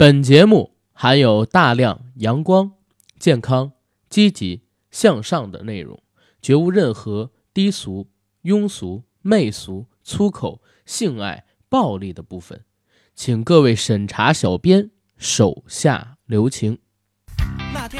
本节目含有大量阳光、健康、积极向上的内容，绝无任何低俗、庸俗、媚俗、粗口、性爱、暴力的部分，请各位审查小编手下留情。那天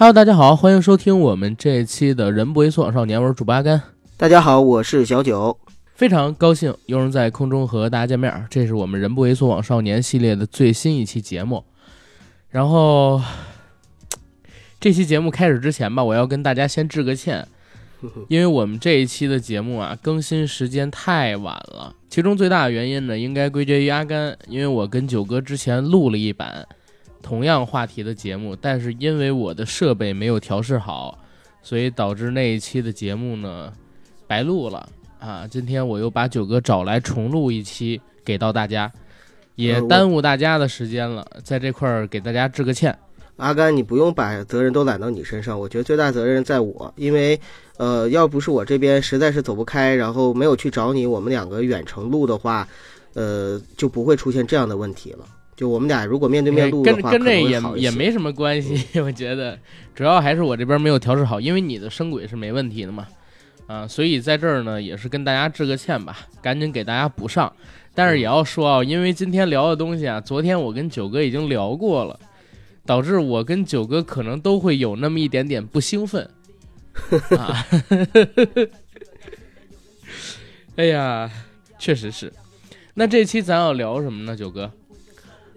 Hello，大家好，欢迎收听我们这一期的《人不为所往少年》，我是主播阿甘。大家好，我是小九。非常高兴又能在空中和大家见面儿，这是我们“人不为所往少年”系列的最新一期节目。然后，这期节目开始之前吧，我要跟大家先致个歉，因为我们这一期的节目啊，更新时间太晚了。其中最大的原因呢，应该归结于阿甘，因为我跟九哥之前录了一版同样话题的节目，但是因为我的设备没有调试好，所以导致那一期的节目呢白录了。啊，今天我又把九哥找来重录一期给到大家，也耽误大家的时间了，在这块儿给大家致个歉。阿甘，你不用把责任都揽到你身上，我觉得最大责任在我，因为，呃，要不是我这边实在是走不开，然后没有去找你，我们两个远程录的话，呃，就不会出现这样的问题了。就我们俩如果面对面录的话，跟跟这也也没什么关系，我觉得主要还是我这边没有调试好，因为你的声轨是没问题的嘛，啊，所以在这儿呢也是跟大家致个歉吧，赶紧给大家补上。但是也要说啊，因为今天聊的东西啊，昨天我跟九哥已经聊过了，导致我跟九哥可能都会有那么一点点不兴奋 啊。哎呀，确实是。那这期咱要聊什么呢，九哥？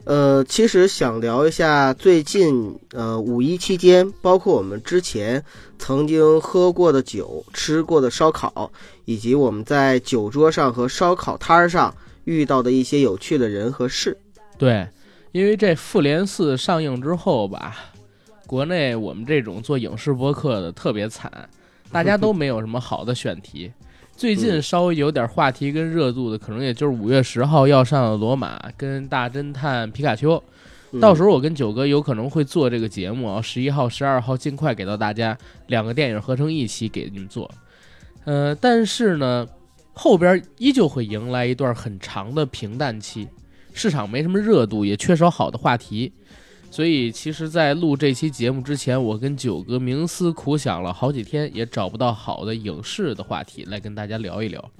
呃，其实想聊一下最近呃五一期间，包括我们之前曾经喝过的酒、吃过的烧烤，以及我们在酒桌上和烧烤摊儿上遇到的一些有趣的人和事。对，因为这《复联四》上映之后吧，国内我们这种做影视播客的特别惨，大家 都没有什么好的选题。最近稍微有点话题跟热度的，可能也就是五月十号要上的《罗马》跟《大侦探皮卡丘》。嗯到时候我跟九哥有可能会做这个节目啊，十一号、十二号尽快给到大家两个电影合成一期给你们做。呃，但是呢，后边依旧会迎来一段很长的平淡期，市场没什么热度，也缺少好的话题。所以，其实，在录这期节目之前，我跟九哥冥思苦想了好几天，也找不到好的影视的话题来跟大家聊一聊。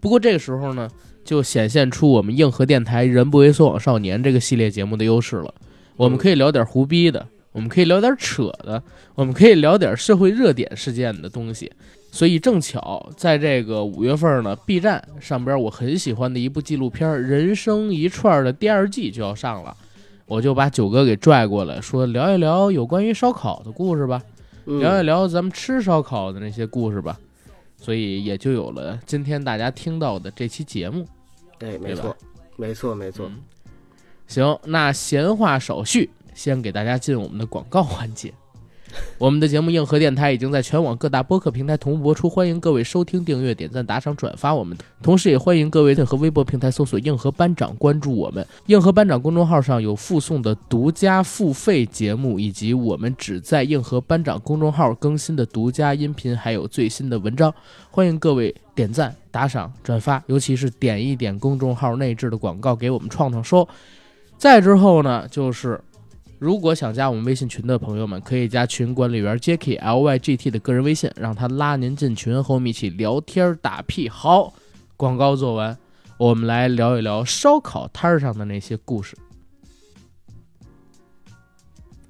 不过这个时候呢，就显现出我们硬核电台“人不为所往少年”这个系列节目的优势了。我们可以聊点胡逼的，我们可以聊点扯的，我们可以聊点社会热点事件的东西。所以正巧在这个五月份呢，B 站上边我很喜欢的一部纪录片《人生一串》的第二季就要上了，我就把九哥给拽过来，说聊一聊有关于烧烤的故事吧，嗯聊一聊咱们吃烧烤的那些故事吧。所以也就有了今天大家听到的这期节目。哎，没错，没错，没错。嗯行，那闲话少叙，先给大家进我们的广告环节。我们的节目《硬核电台》已经在全网各大播客平台同步播出，欢迎各位收听、订阅、点赞、打赏、转发我们。同时，也欢迎各位在和微博平台搜索“硬核班长”，关注我们。硬核班长公众号上有附送的独家付费节目，以及我们只在硬核班长公众号更新的独家音频，还有最新的文章。欢迎各位点赞、打赏、转发，尤其是点一点公众号内置的广告给我们创创收。再之后呢，就是如果想加我们微信群的朋友们，可以加群管理员 Jacky L Y G T 的个人微信，让他拉您进群，和我们一起聊天打屁。好，广告做完，我们来聊一聊烧烤摊儿上的那些故事。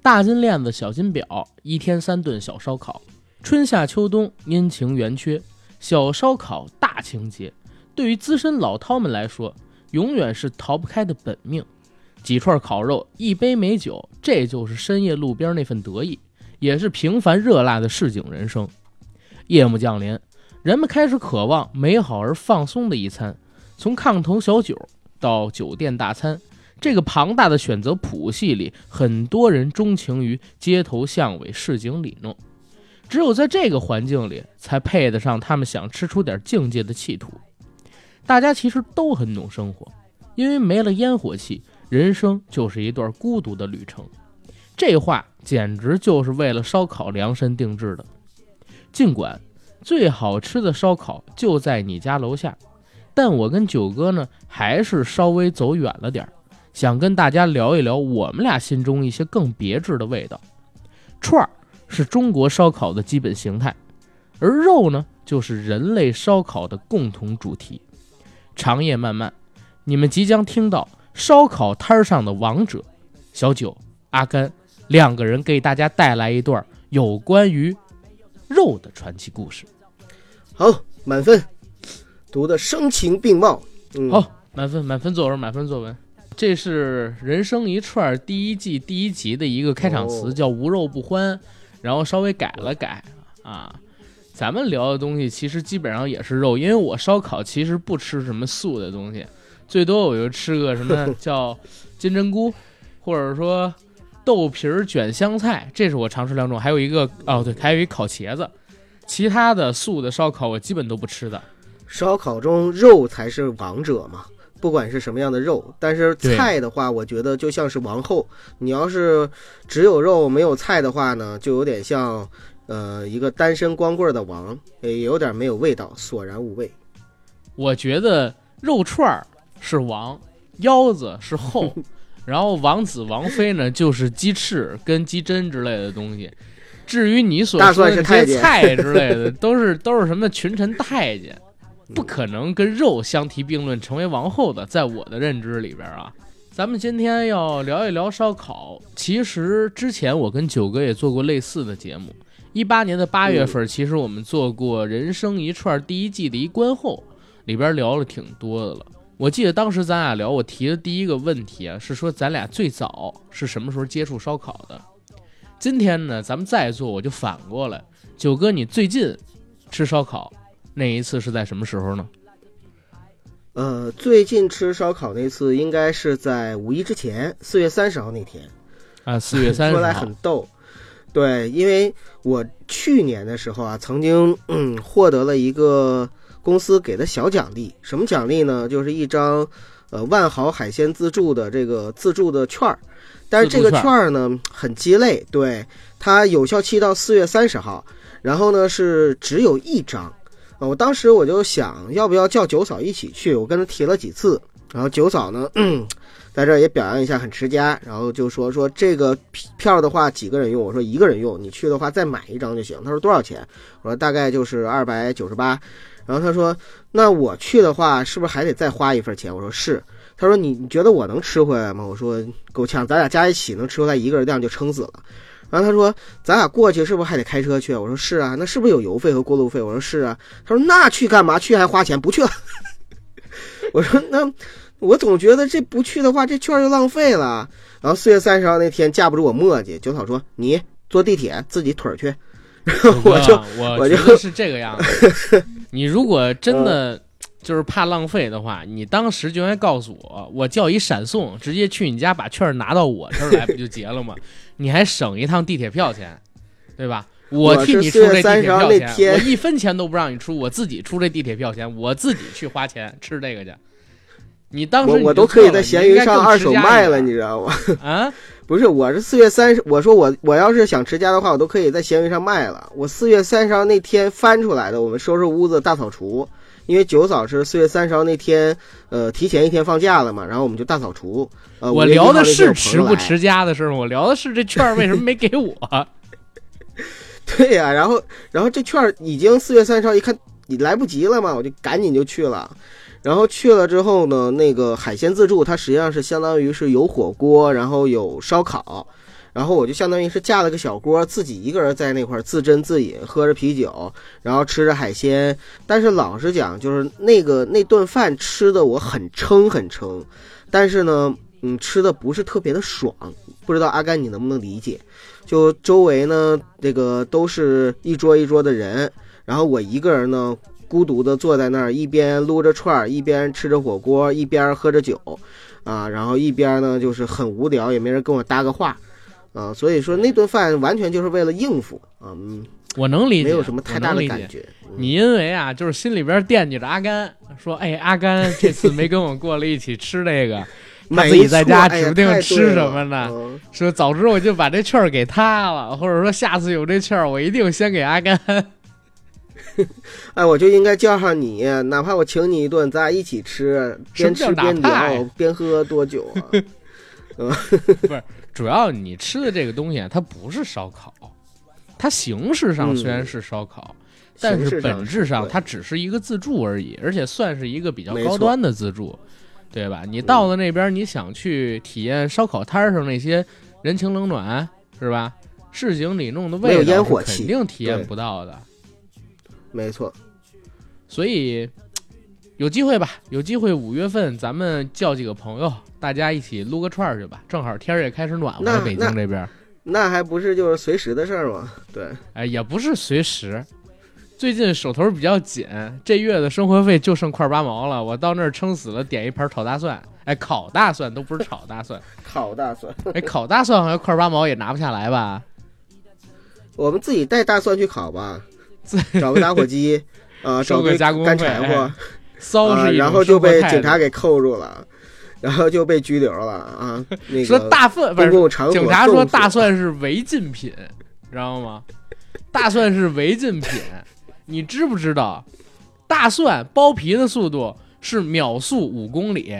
大金链子，小金表，一天三顿小烧烤，春夏秋冬阴晴圆缺，小烧烤大情节。对于资深老饕们来说，永远是逃不开的本命。几串烤肉，一杯美酒，这就是深夜路边那份得意，也是平凡热辣的市井人生。夜幕降临，人们开始渴望美好而放松的一餐。从炕头小酒到酒店大餐，这个庞大的选择谱系里，很多人钟情于街头巷尾、市井里弄。只有在这个环境里，才配得上他们想吃出点境界的企图。大家其实都很懂生活，因为没了烟火气，人生就是一段孤独的旅程。这话简直就是为了烧烤量身定制的。尽管最好吃的烧烤就在你家楼下，但我跟九哥呢，还是稍微走远了点儿，想跟大家聊一聊我们俩心中一些更别致的味道。串儿是中国烧烤的基本形态，而肉呢，就是人类烧烤的共同主题。长夜漫漫，你们即将听到烧烤摊上的王者小九、阿甘两个人给大家带来一段有关于肉的传奇故事。好，满分，读的声情并茂。嗯，好，满分，满分作文，满分作文。这是《人生一串》第一季第一集的一个开场词，哦叫“无肉不欢”，然后稍微改了改啊。咱们聊的东西其实基本上也是肉，因为我烧烤其实不吃什么素的东西，最多我就吃个什么 叫金针菇，或者说豆皮儿卷香菜，这是我常吃两种。还有一个哦，对，还有一烤茄子。其他的素的烧烤我基本都不吃的。烧烤中肉才是王者嘛，不管是什么样的肉。但是菜的话，我觉得就像是王后。你要是只有肉没有菜的话呢，就有点像呃一个单身光棍的王，也有点没有味道，索然无味。我觉得肉串儿是王，腰子是后，然后王子王妃呢就是鸡翅跟鸡胗之类的东西。至于你所说的这些菜之类的，都是都是什么群臣太监，不可能跟肉相提并论成为王后的，在我的认知里边啊。咱们今天要聊一聊烧烤。其实之前我跟九哥也做过类似的节目。一八年的八月份，其实我们做过《人生一串》第一季的一观后，里边聊了挺多的了。我记得当时咱俩聊，我提的第一个问题啊，是说咱俩最早是什么时候接触烧烤的。今天呢，咱们再做，我就反过来，九哥，你最近吃烧烤那一次是在什么时候呢？呃，最近吃烧烤那次应该是在五一之前，四月三十号那天。啊，四月三十号说来很。逗，对，因为我去年的时候啊，曾经嗯获得了一个公司给的小奖励，什么奖励呢？就是一张呃万豪海鲜自助的这个自助的券儿，但是这个券券儿呢很鸡肋，对，它有效期到四月三十号，然后呢是只有一张。啊，我当时我就想要不要叫九嫂一起去，我跟她提了几次，然后九嫂呢，在这儿也表扬一下，很持家，然后就说说这个票的话几个人用？我说一个人用，你去的话再买一张就行。他说多少钱？我说大概就是二百九十八。然后他说那我去的话是不是还得再花一份钱？我说是。他说你你觉得我能吃回来吗？我说够呛，咱俩加一起能吃回来一个人量就撑死了。然后他说咱俩过去是不是还得开车去？我说是啊，那是不是有油费和过路费？我说是啊。他说那去干嘛？去还花钱，不去了。我说那。我总觉得这不去的话，这券就浪费了。然后四月三十号那天，架不住我磨叽，九嫂说：“你坐地铁自己腿儿去。”然后我就我我就是这个样子。你如果真的就是怕浪费的话，你当时就应该告诉我，我叫一闪送，直接去你家把券拿到我这儿来，不就结了吗？你还省一趟地铁票钱，对吧？我替你出这地铁票我是4月30号那钱，天我一分钱都不让你出，我自己出这地铁票钱，我自己去花钱吃这个去。你当时我你都可以在闲鱼上二手卖了，你知道吗？啊？不是，我是四月三十，我说我我要是想持家的话，我都可以在闲鱼上卖了。我四月三十号那天翻出来的，我们收拾屋子大扫除，因为九嫂是四月三十号那天，呃，提前一天放假了嘛，然后我们就大扫除。呃，我5月1号聊的是持不持家的事儿吗？我聊的是这券儿为什么没给我？对呀、然后然后这券儿已经四月三十号，一看你来不及了嘛，我就赶紧就去了。然后去了之后呢，那个海鲜自助它实际上是相当于是有火锅，然后有烧烤，然后我就相当于是架了个小锅，自己一个人在那块自斟自饮，喝着啤酒，然后吃着海鲜。但是老实讲，就是那个那顿饭吃的我很撑很撑，但是呢，嗯，吃的不是特别的爽。不知道阿甘你能不能理解？就周围呢，这个都是一桌一桌的人，然后我一个人呢，孤独的坐在那儿，一边撸着串儿，一边吃着火锅，一边喝着酒，啊，然后一边呢就是很无聊，也没人跟我搭个话，啊，所以说那顿饭完全就是为了应付啊，嗯，我能理解，没有什么太大的。感觉。嗯你因为啊，就是心里边惦记着阿甘，说，哎，阿甘这次没跟我过来一起吃这个，他没自己在家指不定吃什么呢嗯说早知我就把这券儿给他了，或者说下次有这券儿，我一定先给阿甘。哎，我就应该叫上你，哪怕我请你一顿，咱俩一起吃，边吃边聊，边喝多久啊？不是主要你吃的这个东西啊，它不是烧烤，它形式上虽然是烧烤，但是本质上它只是一个自助而已，而且算是一个比较高端的自助，对吧？你到了那边，你想去体验烧烤摊上那些人情冷暖，是吧？市井里弄的味道烟火气肯定体验不到的。没错，所以有机会吧，有机会五月份咱们叫几个朋友，大家一起撸个串儿去吧。正好天儿也开始暖和了，北京这边儿，那还不是就是随时的事儿吗？对，哎，也不是随时。最近手头比较紧，这月的生活费就剩块八毛了。我到那儿撑死了，点一盘炒大蒜，哎，烤大蒜都不是炒大蒜，烤大蒜，哎，烤大蒜好像块八毛也拿不下来吧？我们自己带大蒜去烤吧自，找个打火机，啊，找个个加工干柴火，啊，骚是一种然后就被警察给扣住了，然后就被拘留了啊。那个说大蒜不是警察说大蒜是违禁品，知道吗？大蒜是违禁品，你知不知道？大蒜剥皮的速度是秒速五公里。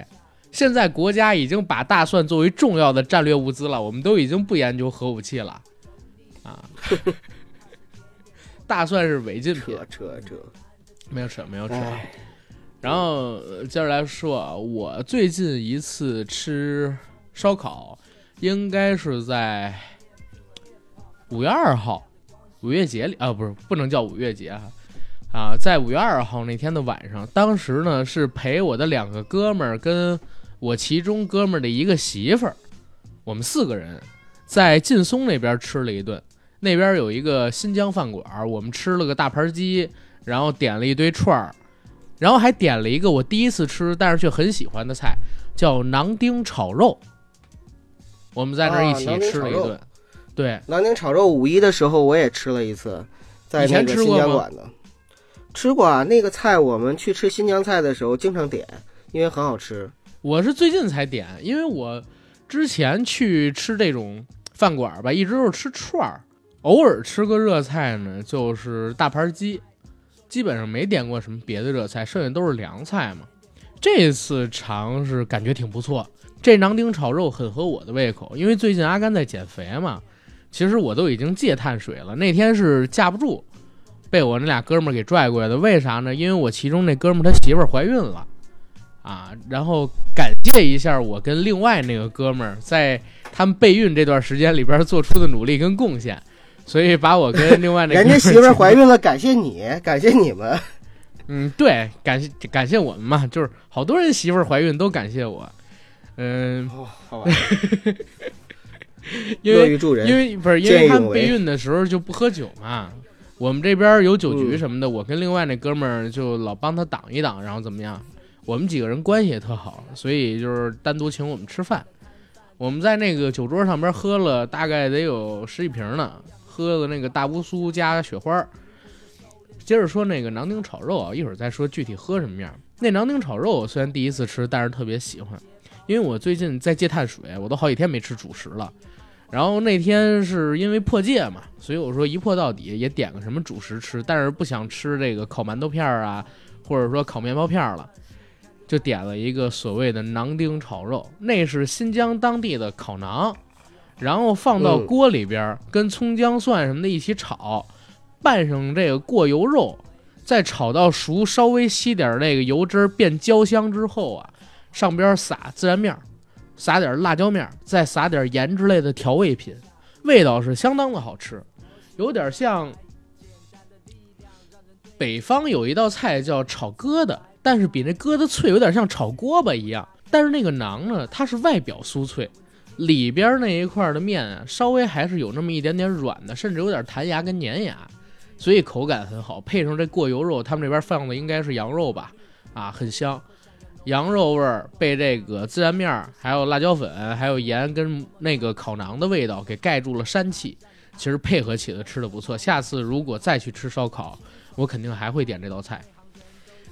现在国家已经把大蒜作为重要的战略物资了，我们都已经不研究核武器了，啊！大蒜是违禁品。扯，扯扯，没有扯，没有扯。哎，然后呃接着来说啊，我最近一次吃烧烤，应该是在五月二号，五月节里啊，不是不能叫五月节啊，啊，在五月二号那天的晚上，当时呢是陪我的两个哥们儿跟我其中哥们儿的一个媳妇儿，我们四个人在劲松那边吃了一顿，那边有一个新疆饭馆儿，我们吃了个大盘鸡，然后点了一堆串儿。然后还点了一个我第一次吃，但是却很喜欢的菜，叫馕丁炒肉。我们在那儿一起吃了一顿，对，南京炒肉五一的时候我也吃了一次，在以前那个新吃过吗疆馆的。吃过啊，那个菜我们去吃新疆菜的时候经常点，因为很好吃。我是最近才点，因为我之前去吃这种饭馆吧，一直都是吃串儿，偶尔吃个热菜呢，就是大盘鸡，基本上没点过什么别的热菜，剩下都是凉菜嘛。这次尝是感觉挺不错，这馕丁炒肉很合我的胃口，因为最近阿甘在减肥嘛，其实我都已经戒碳水了，那天是架不住，被我那俩哥们儿给拽过来的。为啥呢？因为我其中那哥们儿他媳妇儿怀孕了。啊，然后感谢一下我跟另外那个哥们儿在他们备孕这段时间里边做出的努力跟贡献，所以把我跟另外那个人家媳妇儿怀孕了，感谢你，感谢你们。嗯，对，感谢感谢我们嘛，就是好多人媳妇儿怀孕都感谢我，嗯，哦，好吧，因为。因为不是因为他们备孕的时候就不喝酒嘛，我们这边有酒局嗯什么的，我跟另外那哥们儿就老帮他挡一挡，然后怎么样？我们几个人关系也特好，所以就是单独请我们吃饭。我们在那个酒桌上边喝了大概得有十几瓶呢，喝的那个大乌苏加雪花儿。接着说那个馕丁炒肉啊，一会儿再说具体喝什么样。那馕丁炒肉我虽然第一次吃，但是特别喜欢，因为我最近在戒碳水，我都好几天没吃主食了。然后那天是因为破戒嘛，所以我说一破到底，也点个什么主食吃，但是不想吃这个烤馒头片儿啊，或者说烤面包片儿了，就点了一个所谓的馕丁炒肉，那是新疆当地的烤馕，然后放到嗯锅里边儿，跟葱姜蒜什么的一起炒，拌上这个过油肉，再炒到熟，稍微吸点儿那个油汁儿变焦香之后啊，上边儿撒孜然面儿，撒点儿辣椒面儿，再撒点儿盐之类的调味品，味道是相当的好吃，有点像北方有一道菜叫炒疙瘩，但是比那疙瘩脆，有点像炒锅巴一样。但是那个馕呢，它是外表酥脆，里边那一块的面啊，稍微还是有那么一点点软的，甚至有点弹牙跟粘牙，所以口感很好。配上这过油肉，他们这边放的应该是羊肉吧，啊，很香。羊肉味儿被这个孜然面儿、还有辣椒粉、还有盐跟那个烤馕的味道给盖住了膻气，其实配合起来吃的不错。下次如果再去吃烧烤，我肯定还会点这道菜。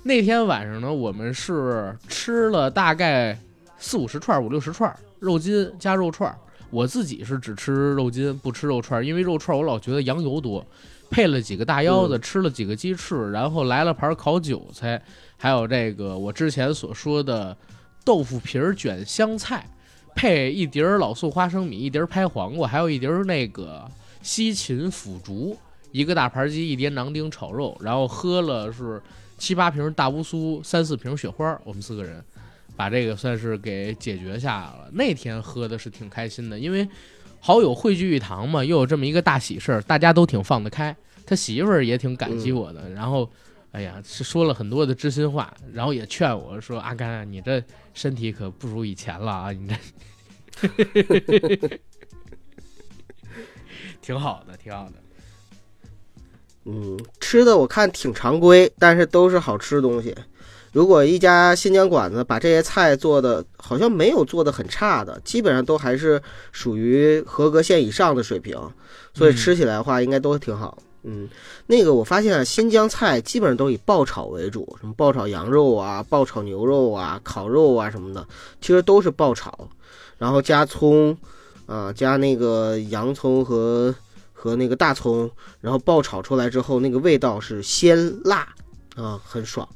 那天晚上呢，我们是吃了大概四五十串、五六十串肉筋加肉串儿。我自己是只吃肉筋，不吃肉串儿，因为肉串儿我老觉得羊油多。配了几个大腰子，吃了几个鸡翅，然后来了盘烤韭菜，还有这个我之前所说的豆腐皮儿卷香菜，配一碟儿老素花生米，一碟儿拍黄瓜，还有一碟儿那个西芹腐竹，一个大盘鸡，一碟馕丁炒肉，然后喝了是七八瓶大乌苏，三四瓶雪花，我们四个人把这个算是给解决下来了。那天喝的是挺开心的，因为好友汇聚一堂嘛，又有这么一个大喜事儿，大家都挺放得开。他媳妇儿也挺感激我的，然后，哎呀，是说了很多的知心话，然后也劝我说：“阿甘啊，你这身体可不如以前了啊，你这 挺好的，挺好的。”嗯，吃的我看挺常规，但是都是好吃的东西。如果一家新疆馆子把这些菜做的好像没有做的很差的，基本上都还是属于合格线以上的水平，所以吃起来的话应该都挺好。嗯，那个我发现啊，新疆菜基本上都以爆炒为主，什么爆炒羊肉啊、爆炒牛肉啊、烤肉啊什么的，其实都是爆炒，然后加葱，啊、加那个洋葱和和那个大葱，然后爆炒出来之后，那个味道是鲜辣啊，很爽，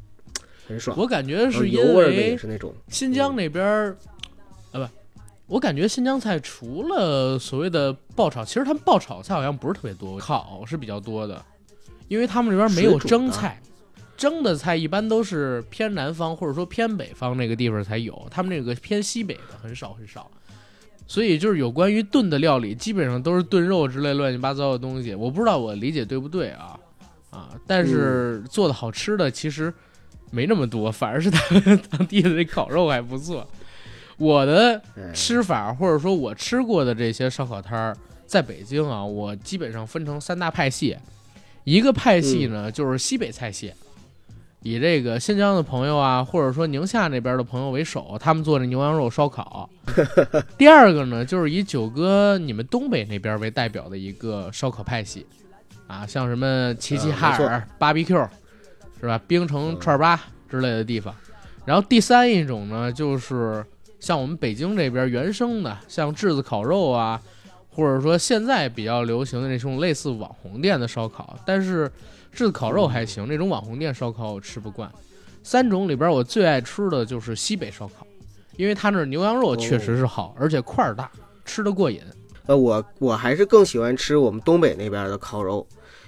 很爽。我感觉是因为是那种，新疆那边儿，啊不，我感觉新疆菜除了所谓的爆炒，其实他们爆炒菜好像不是特别多，烤是比较多的，因为他们这边没有蒸菜，蒸的菜一般都是偏南方或者说偏北方那个地方才有，他们那个偏西北的很少很少。所以就是有关于炖的料理，基本上都是炖肉之类乱七八糟的东西。我不知道我理解对不对啊啊！但是做的好吃的其实没那么多，反而是他们当地的这烤肉还不错。我的哎，吃法，或者说我吃过的这些烧烤摊儿，在北京啊，我基本上分成三大派系。一个派系呢，就是西北菜系，以这个新疆的朋友啊，或者说宁夏那边的朋友为首，他们做的牛羊肉烧烤。第二个呢，就是以九哥你们东北那边为代表的一个烧烤派系，啊，像什么齐齐哈呃没尔、BBQ，是吧？冰城串儿吧之类的地方。然后第三一种呢，就是像我们北京这边原生的，像炙子烤肉啊，或者说现在比较流行的那种类似网红店的烧烤，但是炙子烤肉还行，那种网红店烧烤我吃不惯。三种里边我最爱吃的就是西北烧烤，因为它那儿牛羊肉确实是好，而且块儿大，吃得过瘾。呃，我我还是更喜欢吃我们东北那边的烤肉，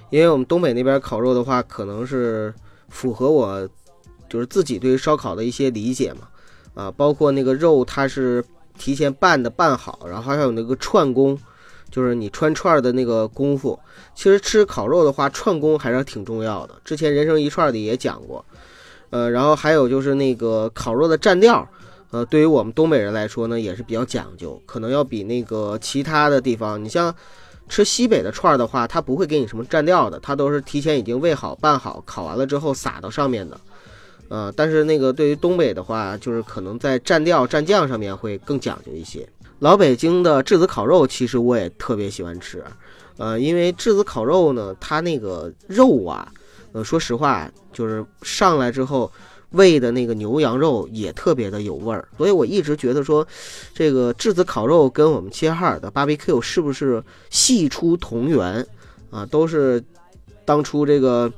因为我们东北那边烤肉的话，可能是符合我就是自己对于烧烤的一些理解嘛，啊，包括那个肉它是提前拌的拌好，然后还有那个串工，就是你串串的那个功夫。其实吃烤肉的话，串工还是挺重要的。之前人生一串里也讲过，呃，然后还有就是那个烤肉的蘸料。呃，对于我们东北人来说呢，也是比较讲究，可能要比那个其他的地方，你像吃西北的串儿的话，它不会给你什么蘸料的，它都是提前已经喂好、拌好，烤完了之后撒到上面的。呃，但是那个对于东北的话，就是可能在蘸料、蘸酱上面会更讲究一些。老北京的炙子烤肉，其实我也特别喜欢吃，呃，因为炙子烤肉呢，它那个肉啊，呃，说实话，就是上来之后。喂的那个牛羊肉也特别的有味儿，所以我一直觉得说，这个炙子烤肉跟我们齐齐哈尔的 BBQ 是不是系出同源啊？都是当初这个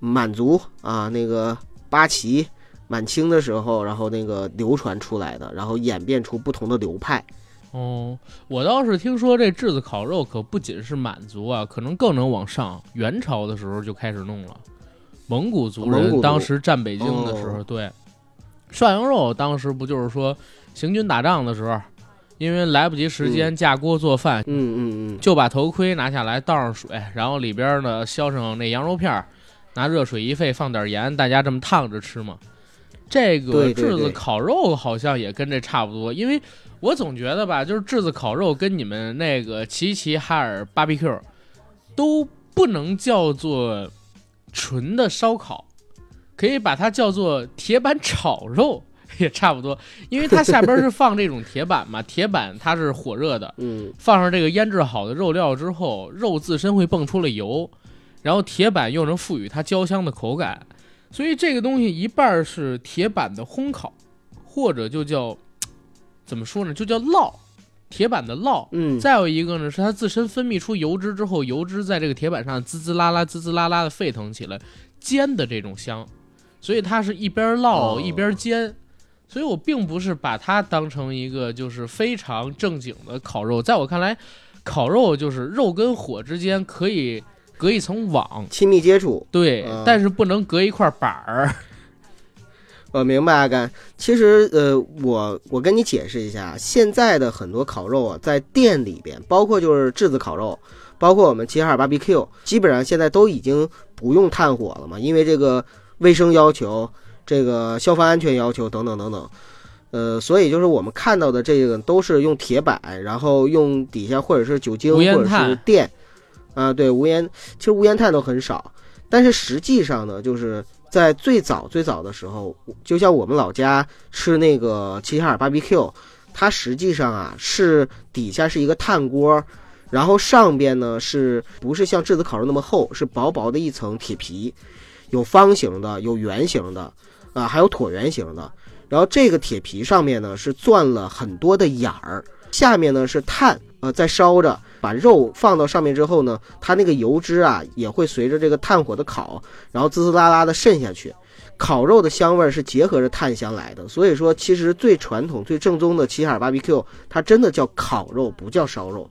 满族啊，那个八旗、满清的时候，然后那个流传出来的，然后演变出不同的流派。哦，我倒是听说这炙子烤肉可不仅是满族啊，可能更能往上。元朝的时候就开始弄了，蒙古族人当时占北京的时候，哦。对。涮羊肉当时不就是说行军打仗的时候，因为来不及时间架锅做饭，嗯嗯嗯，就把头盔拿下来倒上水，然后里边呢削上那羊肉片儿，拿热水一沸，放点盐，大家这么烫着吃嘛。这个炙子烤肉好像也跟这差不多，因为我总觉得吧，就是炙子烤肉跟你们那个齐齐哈尔 BBQ 都不能叫做纯的烧烤，可以把它叫做铁板炒肉。也差不多，因为它下边是放这种铁板嘛，铁板它是火热的，嗯，放上这个腌制好的肉料之后，肉自身会蹦出了油，然后铁板又能赋予它焦香的口感，所以这个东西一半是铁板的烘烤，或者就叫怎么说呢，就叫烙，铁板的烙。嗯，再有一个呢，是它自身分泌出油脂之后，油脂在这个铁板上滋滋啦啦、滋滋啦啦的沸腾起来，煎的这种香，所以它是一边烙哦一边煎。所以我并不是把它当成一个就是非常正经的烤肉，在我看来，烤肉就是肉跟火之间可以隔一层网，亲密接触。对，嗯但是不能隔一块板儿。我明白阿甘。其实，呃，我我跟你解释一下，现在的很多烤肉啊，在店里边，包括就是炙子烤肉，包括我们齐齐哈尔 BBQ，基本上现在都已经不用炭火了嘛，因为这个卫生要求、这个消防安全要求等等等等。呃，所以就是我们看到的这个都是用铁板，然后用底下或者是酒精无或者是电，啊，对，无烟，其实无烟炭都很少。但是实际上呢，就是在最早最早的时候，就像我们老家吃那个齐齐哈尔 BBQ，它实际上啊是底下是一个炭锅，然后上边呢是不是像炙子烤肉那么厚，是薄薄的一层铁皮，有方形的，有圆形的，啊，还有椭圆形的。然后这个铁皮上面呢是钻了很多的眼儿，下面呢是炭，呃，在烧着。把肉放到上面之后呢，它那个油脂啊也会随着这个炭火的烤，然后滋滋啦啦的渗下去。烤肉的香味儿是结合着炭香来的，所以说其实最传统、最正宗的齐齐哈尔 BBQ，它真的叫烤肉，不叫烧肉。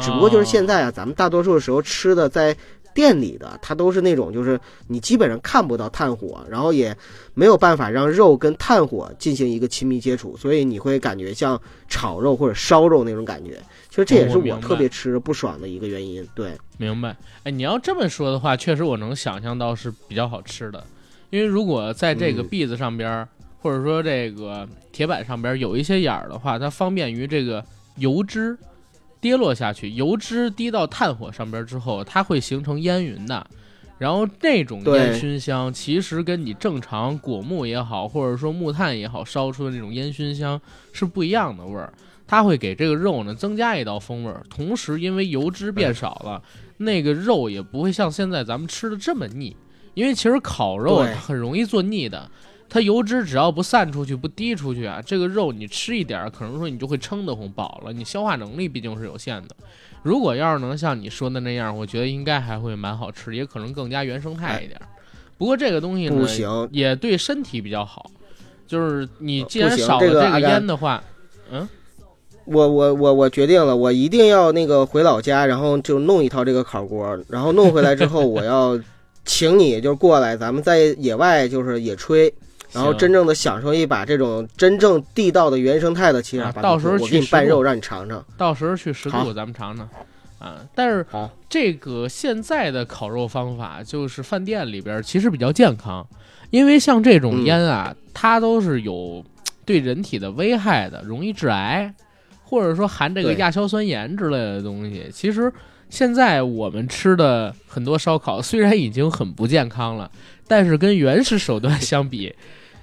只不过就是现在啊，咱们大多数的时候吃的在店里的，它都是那种就是你基本上看不到炭火，然后也没有办法让肉跟炭火进行一个亲密接触，所以你会感觉像炒肉或者烧肉那种感觉。其实这也是哦我特别吃不爽的一个原因。对，明白。哎，你要这么说的话，确实我能想象到是比较好吃的。因为如果在这个嗯篦子上边儿，或者说这个铁板上边儿有一些眼儿的话，它方便于这个油脂跌落下去，油脂滴到炭火上边儿之后，它会形成烟云的。然后那种烟熏香，其实跟你正常果木也好，或者说木炭也好烧出的那种烟熏香是不一样的味儿。它会给这个肉呢增加一道风味儿，同时因为油脂变少了，那个肉也不会像现在咱们吃的这么腻。因为其实烤肉很容易做腻的，它油脂只要不散出去、不滴出去啊，这个肉你吃一点儿，可能说你就会撑得慌饱了，你消化能力毕竟是有限的。如果要是能像你说的那样，我觉得应该还会蛮好吃，也可能更加原生态一点儿。不过这个东西呢，不行，也对身体比较好，就是你既然少了这个烟的话，嗯，我我我我决定了，我一定要那个回老家，然后就弄一套这个烤锅，然后弄回来之后，我要 请你就过来，咱们在野外就是野炊，然后真正的享受一把这种真正地道的原生态的七啊叉八。到时候我去拌肉，让你尝尝。到时候去十好渡咱们尝尝啊。但是，这个现在的烤肉方法，就是饭店里边其实比较健康，因为像这种嗯烟啊，它都是有对人体的危害的，容易致癌，或者说含这个亚硝酸盐之类的东西。其实现在我们吃的很多烧烤，虽然已经很不健康了，但是跟原始手段相比，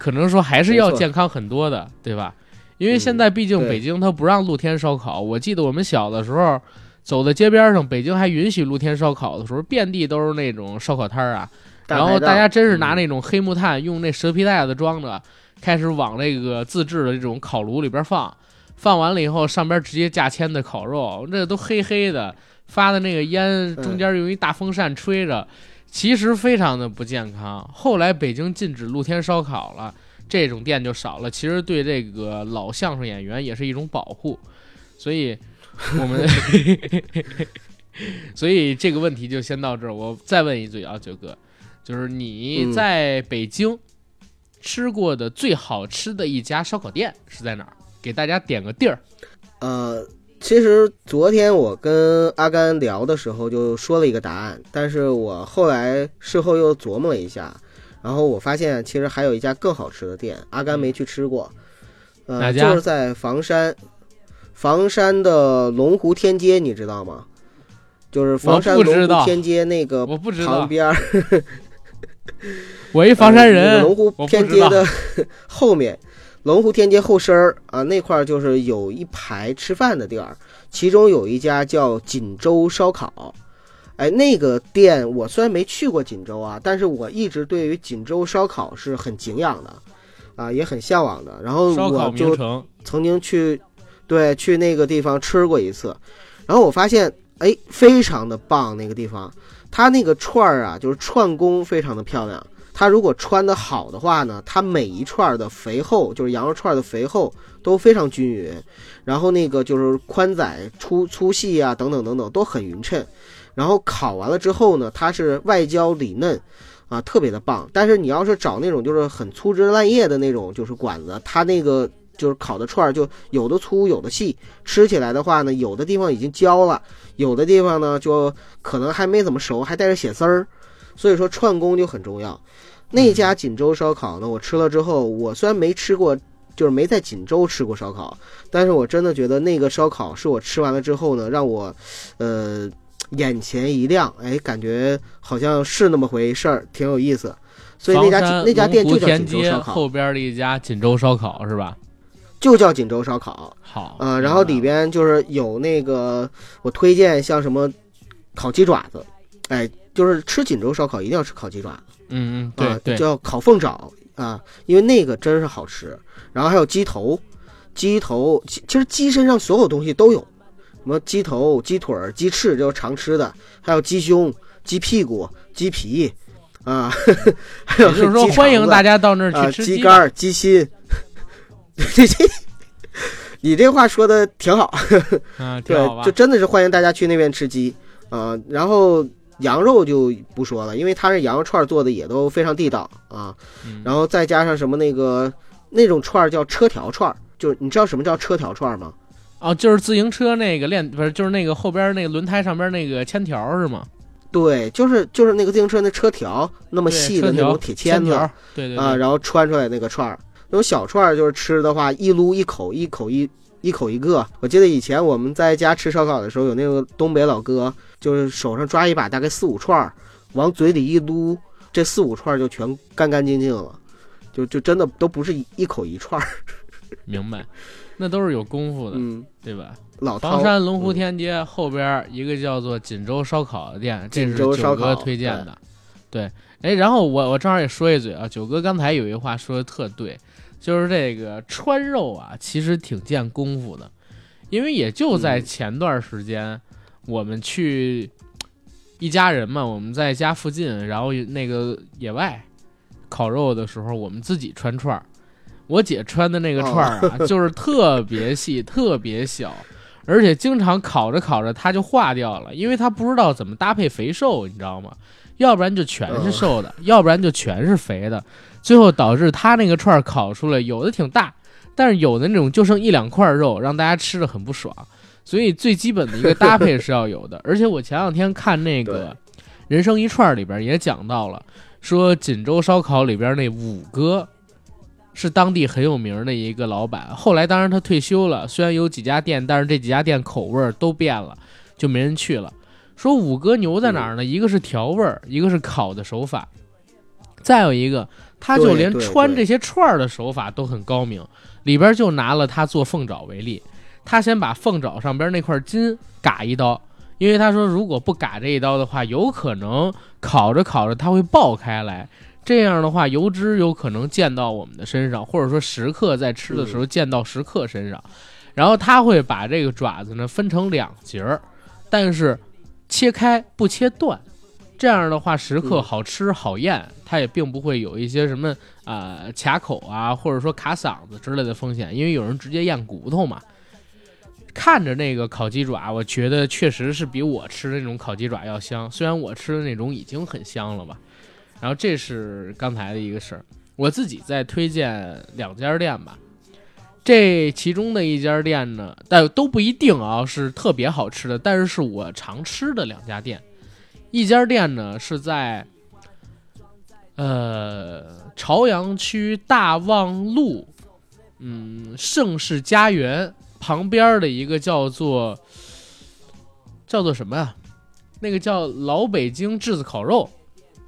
可能说还是要健康很多的，对吧？因为现在毕竟北京它不让露天烧烤，我记得我们小的时候走在街边上，北京还允许露天烧烤的时候，遍地都是那种烧烤摊儿啊。然后大家真是拿嗯那种黑木炭，用那蛇皮袋子装着，开始往那个自制的这种烤炉里边放。放完了以后，上边直接架签的烤肉，那都黑黑的，发的那个烟嗯中间用一大风扇吹着，其实非常的不健康。后来北京禁止露天烧烤了，这种店就少了。其实对这个老相声演员也是一种保护，所以 我们，所以这个问题就先到这儿。我再问一嘴啊，九哥，就是你嗯在北京吃过的最好吃的一家烧烤店是在哪儿？给大家点个地儿。呃，其实昨天我跟阿甘聊的时候就说了一个答案，但是我后来事后又琢磨了一下，然后我发现其实还有一家更好吃的店，阿甘没去吃过，呃，就是在房山，房山的龙湖天街，你知道吗？就是房山龙湖天街那个旁边儿，我一房山人，个龙湖天街的后面，龙湖天街后身儿啊，那块儿就是有一排吃饭的地儿，其中有一家叫锦州烧烤。哎，那个店我虽然没去过锦州啊，但是我一直对于锦州烧烤是很敬仰的，啊，也很向往的。然后我就，曾经去，对，去那个地方吃过一次，然后我发现，哎，非常的棒，那个地方，它那个串儿啊，就是串工非常的漂亮。它如果穿的好的话呢，它每一串的肥厚，就是羊肉串的肥厚都非常均匀，然后那个就是宽窄、粗粗细啊，等等等等都很匀称。然后烤完了之后呢，它是外焦里嫩，啊，特别的棒。但是你要是找那种就是很粗枝烂叶的那种就是馆子，它那个就是烤的串儿就有的粗有的细，吃起来的话呢，有的地方已经焦了，有的地方呢就可能还没怎么熟，还带着血丝儿。所以说串工就很重要。那家锦州烧烤呢，我吃了之后，我虽然没吃过，就是没在锦州吃过烧烤，但是我真的觉得那个烧烤是我吃完了之后呢，让我，呃，眼前一亮，哎，感觉好像是那么回事儿，挺有意思。所以那家那家店就叫锦州烧烤，后边的一家锦州烧烤是吧？就叫锦州烧烤。好，呃，然后里边就是有那个我推荐像什么烤鸡爪子，哎，就是吃锦州烧烤一定要吃烤鸡爪。嗯嗯啊，对对，叫烤凤爪啊，因为那个真是好吃。然后还有鸡头，鸡头其其实鸡身上所有东西都有，什么鸡头、鸡腿、鸡翅，这是常吃的，还有鸡胸、鸡屁股、鸡皮啊，还有就是说欢迎大家到那儿啊，去吃鸡肝、鸡心。你这话说的挺好，对就？真的是欢迎大家去那边吃鸡啊、然后羊肉就不说了，因为它是羊肉串儿做的也都非常地道啊。嗯然后再加上什么那个那种串儿叫车条串儿，就是你知道什么叫车条串儿吗？哦，就是自行车那个链，不是，就是那个后边那个轮胎上边那个铅条是吗？对，就是就是那个自行车那车条那么细的那种铁签子条，对对对啊，然后穿出来那个串儿，那种小串儿就是吃的话，一撸一口，一口一一口一个。我记得以前我们在家吃烧烤的时候，有那个东北老哥，就是手上抓一把大概四五串儿，往嘴里一撸，这四五串儿就全干干净净了，就就真的都不是一一口一串儿。明白，那都是有功夫的，嗯，对吧？老房山龙湖天街后边一个叫做锦州烧烤的店，这是锦州烧九哥推荐的。对，哎，然后我我正好也说一嘴啊，九哥刚才有一话说的特对，就是这个川肉啊，其实挺见功夫的，因为也就在嗯前段时间，我们去一家人嘛，我们在家附近，然后那个野外烤肉的时候，我们自己穿串儿。我姐穿的那个串儿啊，就是特别细、特别小，而且经常烤着烤着它就化掉了，因为她不知道怎么搭配肥瘦，你知道吗？要不然就全是瘦的，要不然就全是肥的，最后导致她那个串儿烤出来有的挺大，但是有的那种就剩一两块肉，让大家吃的很不爽。所以最基本的一个搭配是要有的。而且我前两天看那个《人生一串》里边也讲到了，说锦州烧烤里边那五哥是当地很有名的一个老板。后来当然他退休了，虽然有几家店，但是这几家店口味儿都变了，就没人去了。说五哥牛在哪儿呢？一个是调味儿，一个是烤的手法，再有一个，他就连穿这些串儿的手法都很高明。里边就拿了他做凤爪为例，他先把凤爪上边那块筋嘎一刀，因为他说如果不嘎这一刀的话，有可能烤着烤着它会爆开来，这样的话油脂有可能溅到我们的身上，或者说食客在吃的时候溅到食客身上。然后他会把这个爪子呢分成两截儿，但是切开不切断，这样的话食客嗯好吃好咽，它也并不会有一些什么啊、呃卡口啊，或者说卡嗓子之类的风险，因为有人直接咽骨头嘛。看着那个烤鸡爪，我觉得确实是比我吃的那种烤鸡爪要香，虽然我吃的那种已经很香了吧。然后这是刚才的一个事儿，我自己再推荐两家店吧。这其中的一家店呢，但都不一定啊，是特别好吃的，但是是我常吃的两家店。一家店呢是在呃朝阳区大望路，嗯盛世家园旁边的一个叫做叫做什么呀？那个叫老北京炙子烤肉，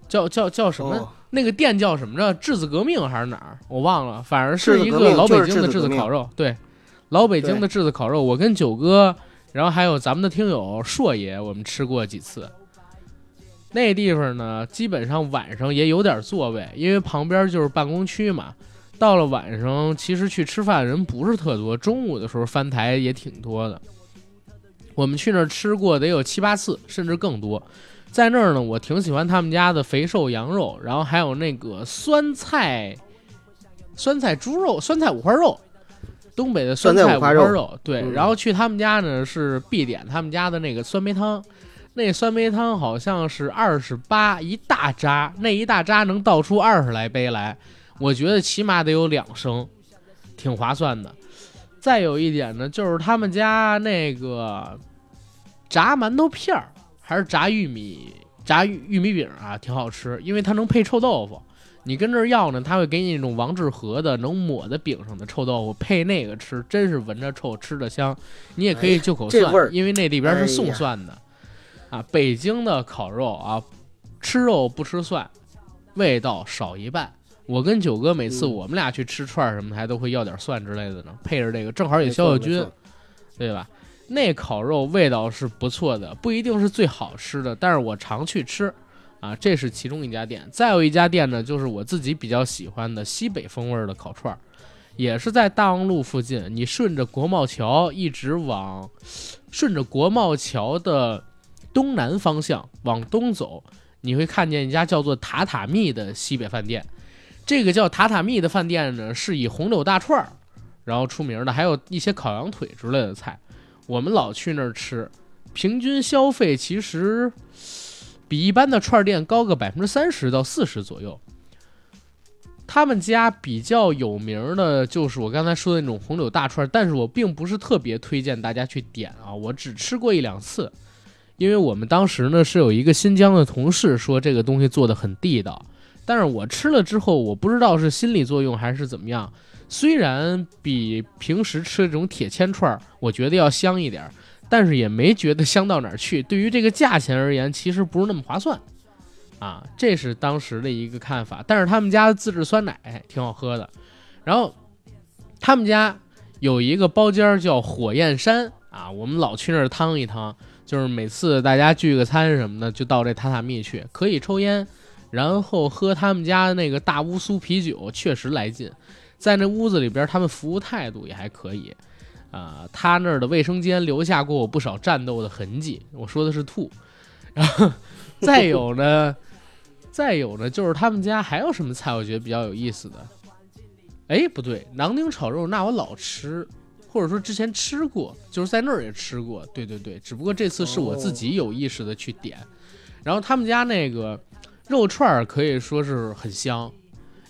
叫叫叫什么？哦那个店叫什么着？炙子革命还是哪儿？我忘了，反正是一个老北京的质质子革命子烤肉。对，老北京的炙子烤肉，我跟九哥，然后还有咱们的听友硕爷，我们吃过几次。那地方呢，基本上晚上也有点座位，因为旁边就是办公区嘛。到了晚上，其实去吃饭的人不是特多，中午的时候翻台也挺多的。我们去那儿吃过得有七八次，甚至更多。在那儿呢，我挺喜欢他们家的肥瘦羊肉，然后还有那个酸菜、酸菜猪肉、酸菜五花肉，东北的酸菜五花肉肉。对，嗯然后去他们家呢是必点他们家的那个酸梅汤，那酸梅汤好像是二十八一大扎，那一大扎能倒出二十来杯来，我觉得起码得有两升，挺划算的。再有一点呢，就是他们家那个炸馒头片儿。还是炸玉米炸玉玉米饼啊，挺好吃，因为它能配臭豆腐。你跟这儿要呢，他会给你那种王致和的能抹在饼上的臭豆腐，配那个吃，真是闻着臭，吃着香。你也可以就口蒜，因为那里边是送蒜的。啊，北京的烤肉啊，吃肉不吃蒜，味道少一半。我跟九哥每次嗯我们俩去吃串儿什么的，还都会要点蒜之类的呢，配着这个正好也没消消菌对吧？那烤肉味道是不错的，不一定是最好吃的，但是我常去吃，啊，这是其中一家店。再有一家店呢，就是我自己比较喜欢的西北风味儿的烤串儿，也是在大望路附近。你顺着国贸桥一直往，顺着国贸桥的东南方向往东走，你会看见一家叫做塔塔蜜的西北饭店。这个叫塔塔蜜的饭店呢，是以红柳大串儿然后出名的，还有一些烤羊腿之类的菜。我们老去那儿吃，平均消费其实比一般的串儿店高个百分之三十到四十左右。他们家比较有名的就是我刚才说的那种红柳大串儿，但是我并不是特别推荐大家去点啊，我只吃过一两次，因为我们当时呢是有一个新疆的同事说这个东西做的很地道，但是我吃了之后，我不知道是心理作用还是怎么样，虽然比平时吃这种铁签串儿，我觉得要香一点儿，但是也没觉得香到哪儿去。对于这个价钱而言，其实不是那么划算，啊，这是当时的一个看法。但是他们家的自制酸奶挺好喝的，然后他们家有一个包间儿叫火焰山啊，我们老去那儿趟一趟，就是每次大家聚个餐什么的，就到这榻榻米去，可以抽烟，然后喝他们家的那个大乌苏啤酒，确实来劲。在那屋子里边，他们服务态度也还可以，啊、他那儿的卫生间留下过我不少战斗的痕迹。我说的是吐，然后再有呢，再有呢，就是他们家还有什么菜，我觉得比较有意思的。哎，不对，囊丁炒肉那我老吃，或者说之前吃过，就是在那儿也吃过。对对对，只不过这次是我自己有意识的去点。然后他们家那个肉串儿可以说是很香，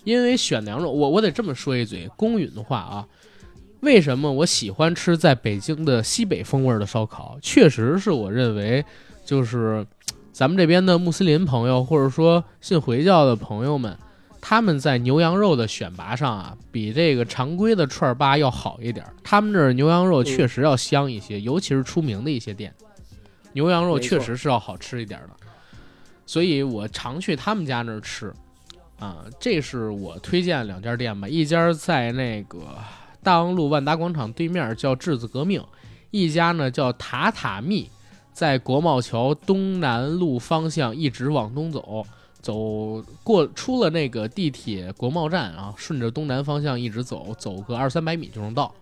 因为选羊肉，我我得这么说一嘴公允的话啊。为什么我喜欢吃在北京的西北风味儿的烧烤？确实是我认为，就是咱们这边的穆斯林朋友，或者说信回教的朋友们，他们在牛羊肉的选拔上啊，比这个常规的串儿吧要好一点儿。他们这儿牛羊肉确实要香一些，尤其是出名的一些店，牛羊肉确实是要好吃一点儿的。所以我常去他们家那儿吃，啊，这是我推荐两家店吧，一家在那个大望路万达广场对面叫质子革命，一家呢叫塔塔蜜，在国贸桥东南路方向一直往东走，走过出了那个地铁国贸站啊，顺着东南方向一直走，走个二三百米就能到，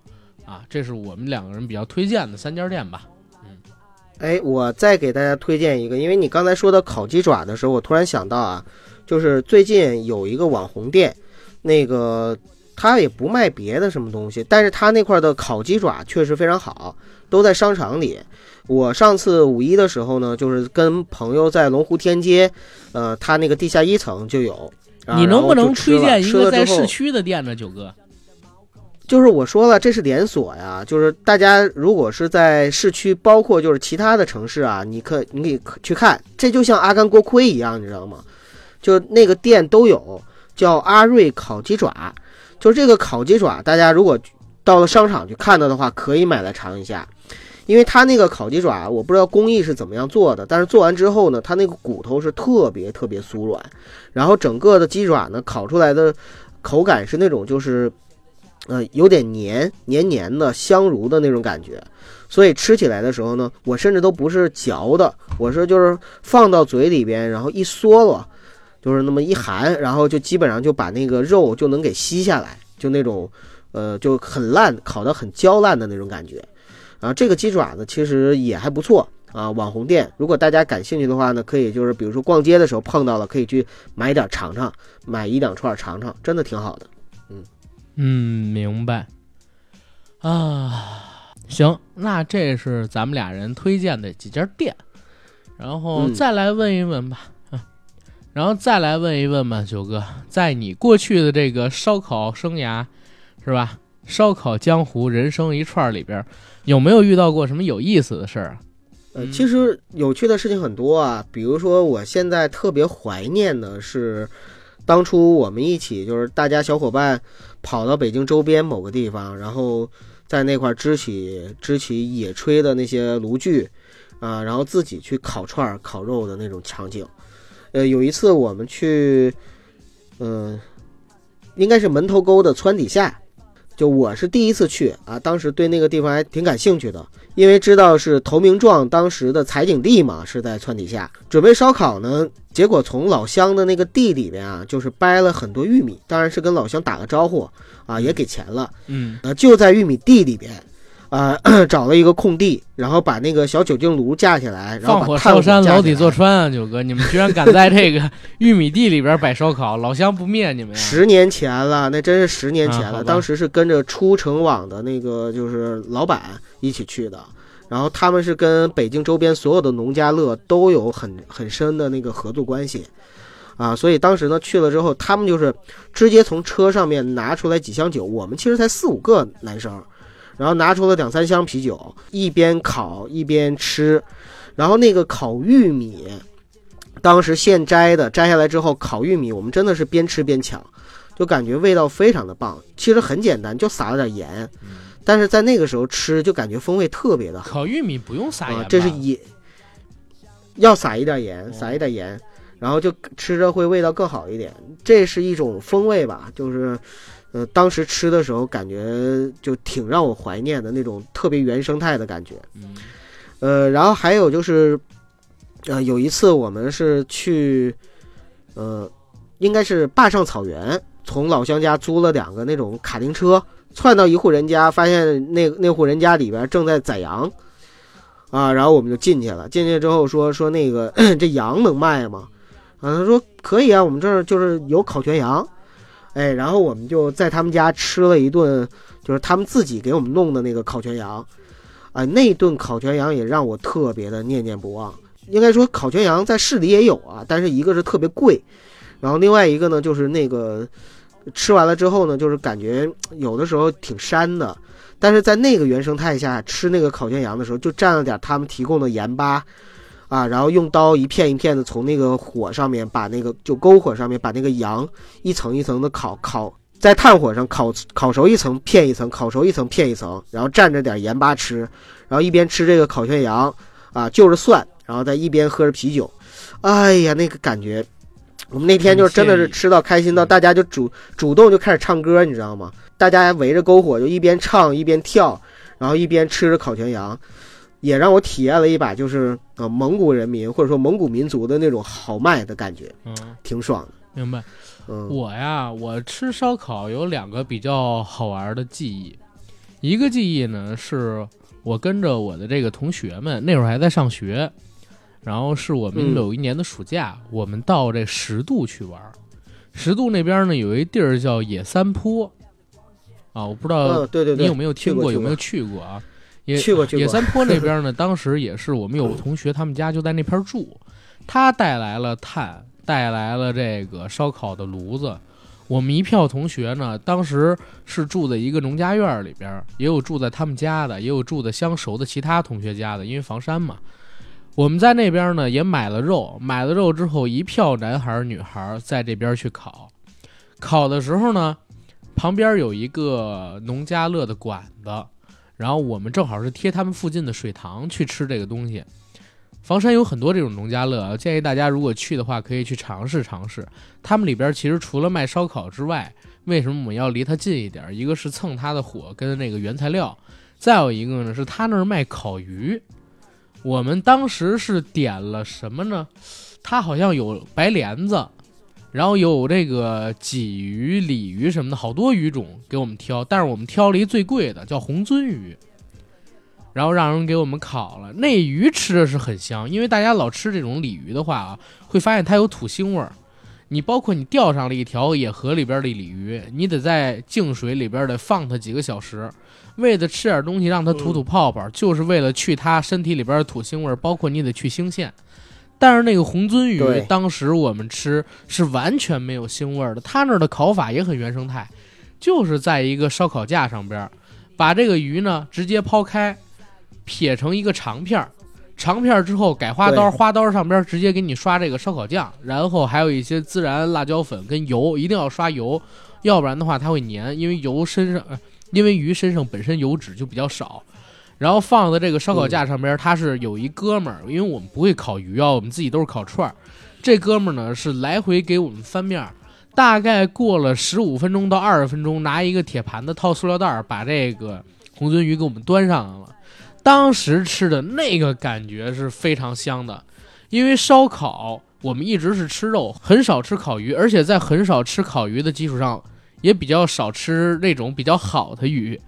啊，这是我们两个人比较推荐的三家店吧。哎，我再给大家推荐一个，因为你刚才说到烤鸡爪的时候，我突然想到啊，就是最近有一个网红店，那个他也不卖别的什么东西，但是他那块的烤鸡爪确实非常好，都在商场里。我上次五一的时候呢，就是跟朋友在龙湖天街，呃，他那个地下一层就有。啊你能不能推荐一个在市区的店呢，九哥？就是我说了，这是连锁呀，就是大家如果是在市区，包括就是其他的城市啊，你可你可以去看，这就像阿甘锅盔一样，你知道吗？就那个店都有，叫阿瑞烤鸡爪，就是这个烤鸡爪，大家如果到了商场去看到的话，可以买来尝一下，因为它那个烤鸡爪，我不知道工艺是怎么样做的，但是做完之后呢，它那个骨头是特别特别酥软，然后整个的鸡爪呢烤出来的口感是那种就是。呃，有点黏黏黏的香茹的那种感觉，所以吃起来的时候呢，我甚至都不是嚼的，我是就是放到嘴里边，然后一嗦了，就是那么一含，然后就基本上就把那个肉就能给吸下来，就那种呃就很烂，烤得很焦烂的那种感觉。啊，这个鸡爪子其实也还不错啊，网红店，如果大家感兴趣的话呢，可以就是比如说逛街的时候碰到了，可以去买点尝尝，买一两串尝尝，真的挺好的。嗯，明白。啊，行，那这是咱们俩人推荐的几家店，然后嗯再来问一问吧，啊，然后再来问一问吧，九哥，在你过去的这个烧烤生涯，是吧？烧烤江湖人生一串里边，有没有遇到过什么有意思的事儿啊？呃，嗯其实有趣的事情很多啊，比如说我现在特别怀念的是，当初我们一起就是大家小伙伴跑到北京周边某个地方，然后在那块支起支起野炊的那些炉具啊，然后自己去烤串、烤肉的那种场景。呃，有一次我们去，嗯、应该是门头沟的川底下。就我是第一次去啊，当时对那个地方还挺感兴趣的，因为知道是投名状当时的采景地嘛，是在川底下准备烧烤呢。结果从老乡的那个地里边啊，就是掰了很多玉米，当然是跟老乡打个招呼啊，也给钱了。嗯呃，就在玉米地里边，啊、找了一个空地，然后把那个小酒精炉架起来，然后放火烧山，牢底坐穿啊，九哥，你们居然敢在这个 玉米地里边摆烧烤，老乡不灭你们呀！十年前了，那真是十年前了。啊当时是跟着出城网的那个就是老板一起去的，然后他们是跟北京周边所有的农家乐都有很很深的那个合作关系，啊，所以当时呢去了之后，他们就是直接从车上面拿出来几箱酒，我们其实才四五个男生，然后拿出了两三箱啤酒，一边烤一边吃，然后那个烤玉米。当时现摘的，摘下来之后烤玉米，我们真的是边吃边抢，就感觉味道非常的棒。其实很简单，就撒了点盐，但是在那个时候吃就感觉风味特别的好烤玉米不用撒盐这是也要撒一点盐，哦撒一点盐，然后就吃着会味道更好一点。这是一种风味吧，就是。呃，当时吃的时候感觉就挺让我怀念的那种特别原生态的感觉。嗯呃，然后还有就是，呃，有一次我们是去，呃，应该是坝上草原，从老乡家租了两个那种卡丁车，窜到一户人家，发现那那户人家里边正在宰羊，啊，然后我们就进去了。进去之后说说那个 这羊能卖吗？啊，他说可以啊，我们这儿就是有烤全羊。哎，然后我们就在他们家吃了一顿，就是他们自己给我们弄的那个烤全羊。啊，那顿烤全羊也让我特别的念念不忘。应该说，烤全羊在市里也有啊，但是一个是特别贵，然后另外一个呢，就是那个吃完了之后呢，就是感觉有的时候挺膻的。但是在那个原生态下吃那个烤全羊的时候，就蘸了点他们提供的盐巴，啊，然后用刀一片一片的从那个火上面把那个就篝火上面把那个羊一层一层的烤烤，在炭火上烤烤熟一层片一层，烤熟一层片一层，然后蘸着点盐巴吃，然后一边吃这个烤全羊啊，就着蒜，然后再一边喝着啤酒，哎呀，那个感觉。我们那天就真的是吃到开心到，大家就主主动就开始唱歌，你知道吗？大家围着篝火就一边唱一边跳，然后一边吃着烤全羊，也让我体验了一把就是呃蒙古人民或者说蒙古民族的那种豪迈的感觉，嗯，挺爽的。明白。嗯，我呀，我吃烧烤有两个比较好玩的记忆，一个记忆呢是我跟着我的这个同学们，那会儿还在上学，然后是我们嗯有一年的暑假，我们到这十渡去玩儿。十渡那边呢有一地儿叫野三坡，啊，我不知道嗯，对对对，你有没有听去过有没有去过啊？野去过去过野三坡那边呢，当时也是我们有个同学，他们家就在那边住，他带来了炭，带来了这个烧烤的炉子。我们一票同学呢，当时是住在一个农家院里边，也有住在他们家的，也有住在相熟的其他同学家的，因为房山嘛。我们在那边呢也买了肉，买了肉之后，一票男孩儿女孩儿在这边去烤。烤的时候呢，旁边有一个农家乐的馆子，然后我们正好是贴他们附近的水塘去吃这个东西。房山有很多这种农家乐，建议大家如果去的话，可以去尝试尝试。他们里边其实除了卖烧烤之外，为什么我们要离它近一点？一个是蹭它的火跟那个原材料，再有一个呢是他那儿卖烤鱼。我们当时是点了什么呢？他好像有白莲子，然后有这个鲫鱼、鲤鱼什么的，好多鱼种给我们挑，但是我们挑了一最贵的，叫红鳟鱼。然后让人给我们烤了，那鱼吃的是很香，因为大家老吃这种鲤鱼的话啊，会发现它有土腥味儿。你包括你钓上了一条野河里边的鲤鱼，你得在净水里边得放它几个小时，为了吃点东西让它吐吐泡泡，就是为了去它身体里边的土腥味儿，包括你得去腥线。但是那个红鳟鱼，当时我们吃是完全没有腥味儿的，它那儿的烤法也很原生态，就是在一个烧烤架上边儿，把这个鱼呢直接抛开，撇成一个长片儿，长片儿之后改花刀，对花刀上边儿直接给你刷这个烧烤酱，然后还有一些孜然、辣椒粉跟油，一定要刷油，要不然的话它会粘，因为油身上，呃因为鱼身上本身油脂就比较少。然后放在这个烧烤架上边儿，他是有一哥们儿，因为我们不会烤鱼啊，我们自己都是烤串儿。这哥们儿呢是来回给我们翻面儿，大概过了十五分钟到二十分钟，拿一个铁盘子套塑料袋儿，把这个红鳟鱼给我们端上来了。当时吃的那个感觉是非常香的，因为烧烤我们一直是吃肉，很少吃烤鱼，而且在很少吃烤鱼的基础上，也比较少吃那种比较好的鱼。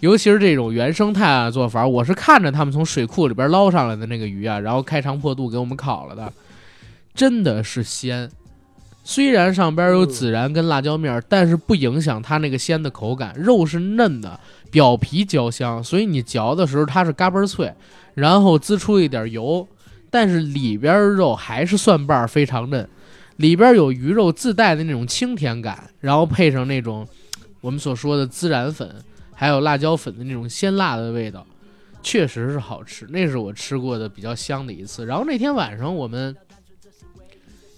尤其是这种原生态啊做法，我是看着他们从水库里边捞上来的那个鱼啊，然后开肠破肚给我们烤了的，真的是鲜。虽然上边有孜然跟辣椒面儿，但是不影响它那个鲜的口感，肉是嫩的，表皮焦香，所以你嚼的时候它是嘎嘣脆，然后滋出一点油，但是里边肉还是蒜瓣非常嫩，里边有鱼肉自带的那种清甜感，然后配上那种我们所说的孜然粉。还有辣椒粉的那种鲜辣的味道，确实是好吃。那是我吃过的比较香的一次。然后那天晚上我们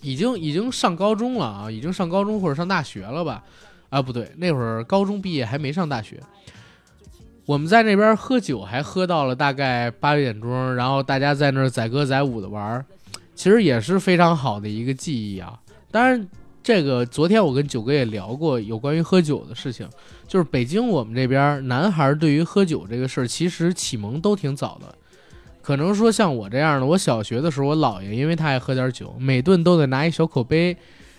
已经已经上高中了啊，已经上高中或者上大学了吧？啊，不对，那会儿高中毕业还没上大学。我们在那边喝酒，还喝到了大概八点钟，然后大家在那儿载歌载舞的玩儿，其实也是非常好的一个记忆啊。当然，这个昨天我跟九哥也聊过有关于喝酒的事情。就是北京我们这边男孩对于喝酒这个事儿，其实启蒙都挺早的。可能说像我这样的，我小学的时候，我姥爷因为他爱喝点酒，每顿都得拿一小口杯，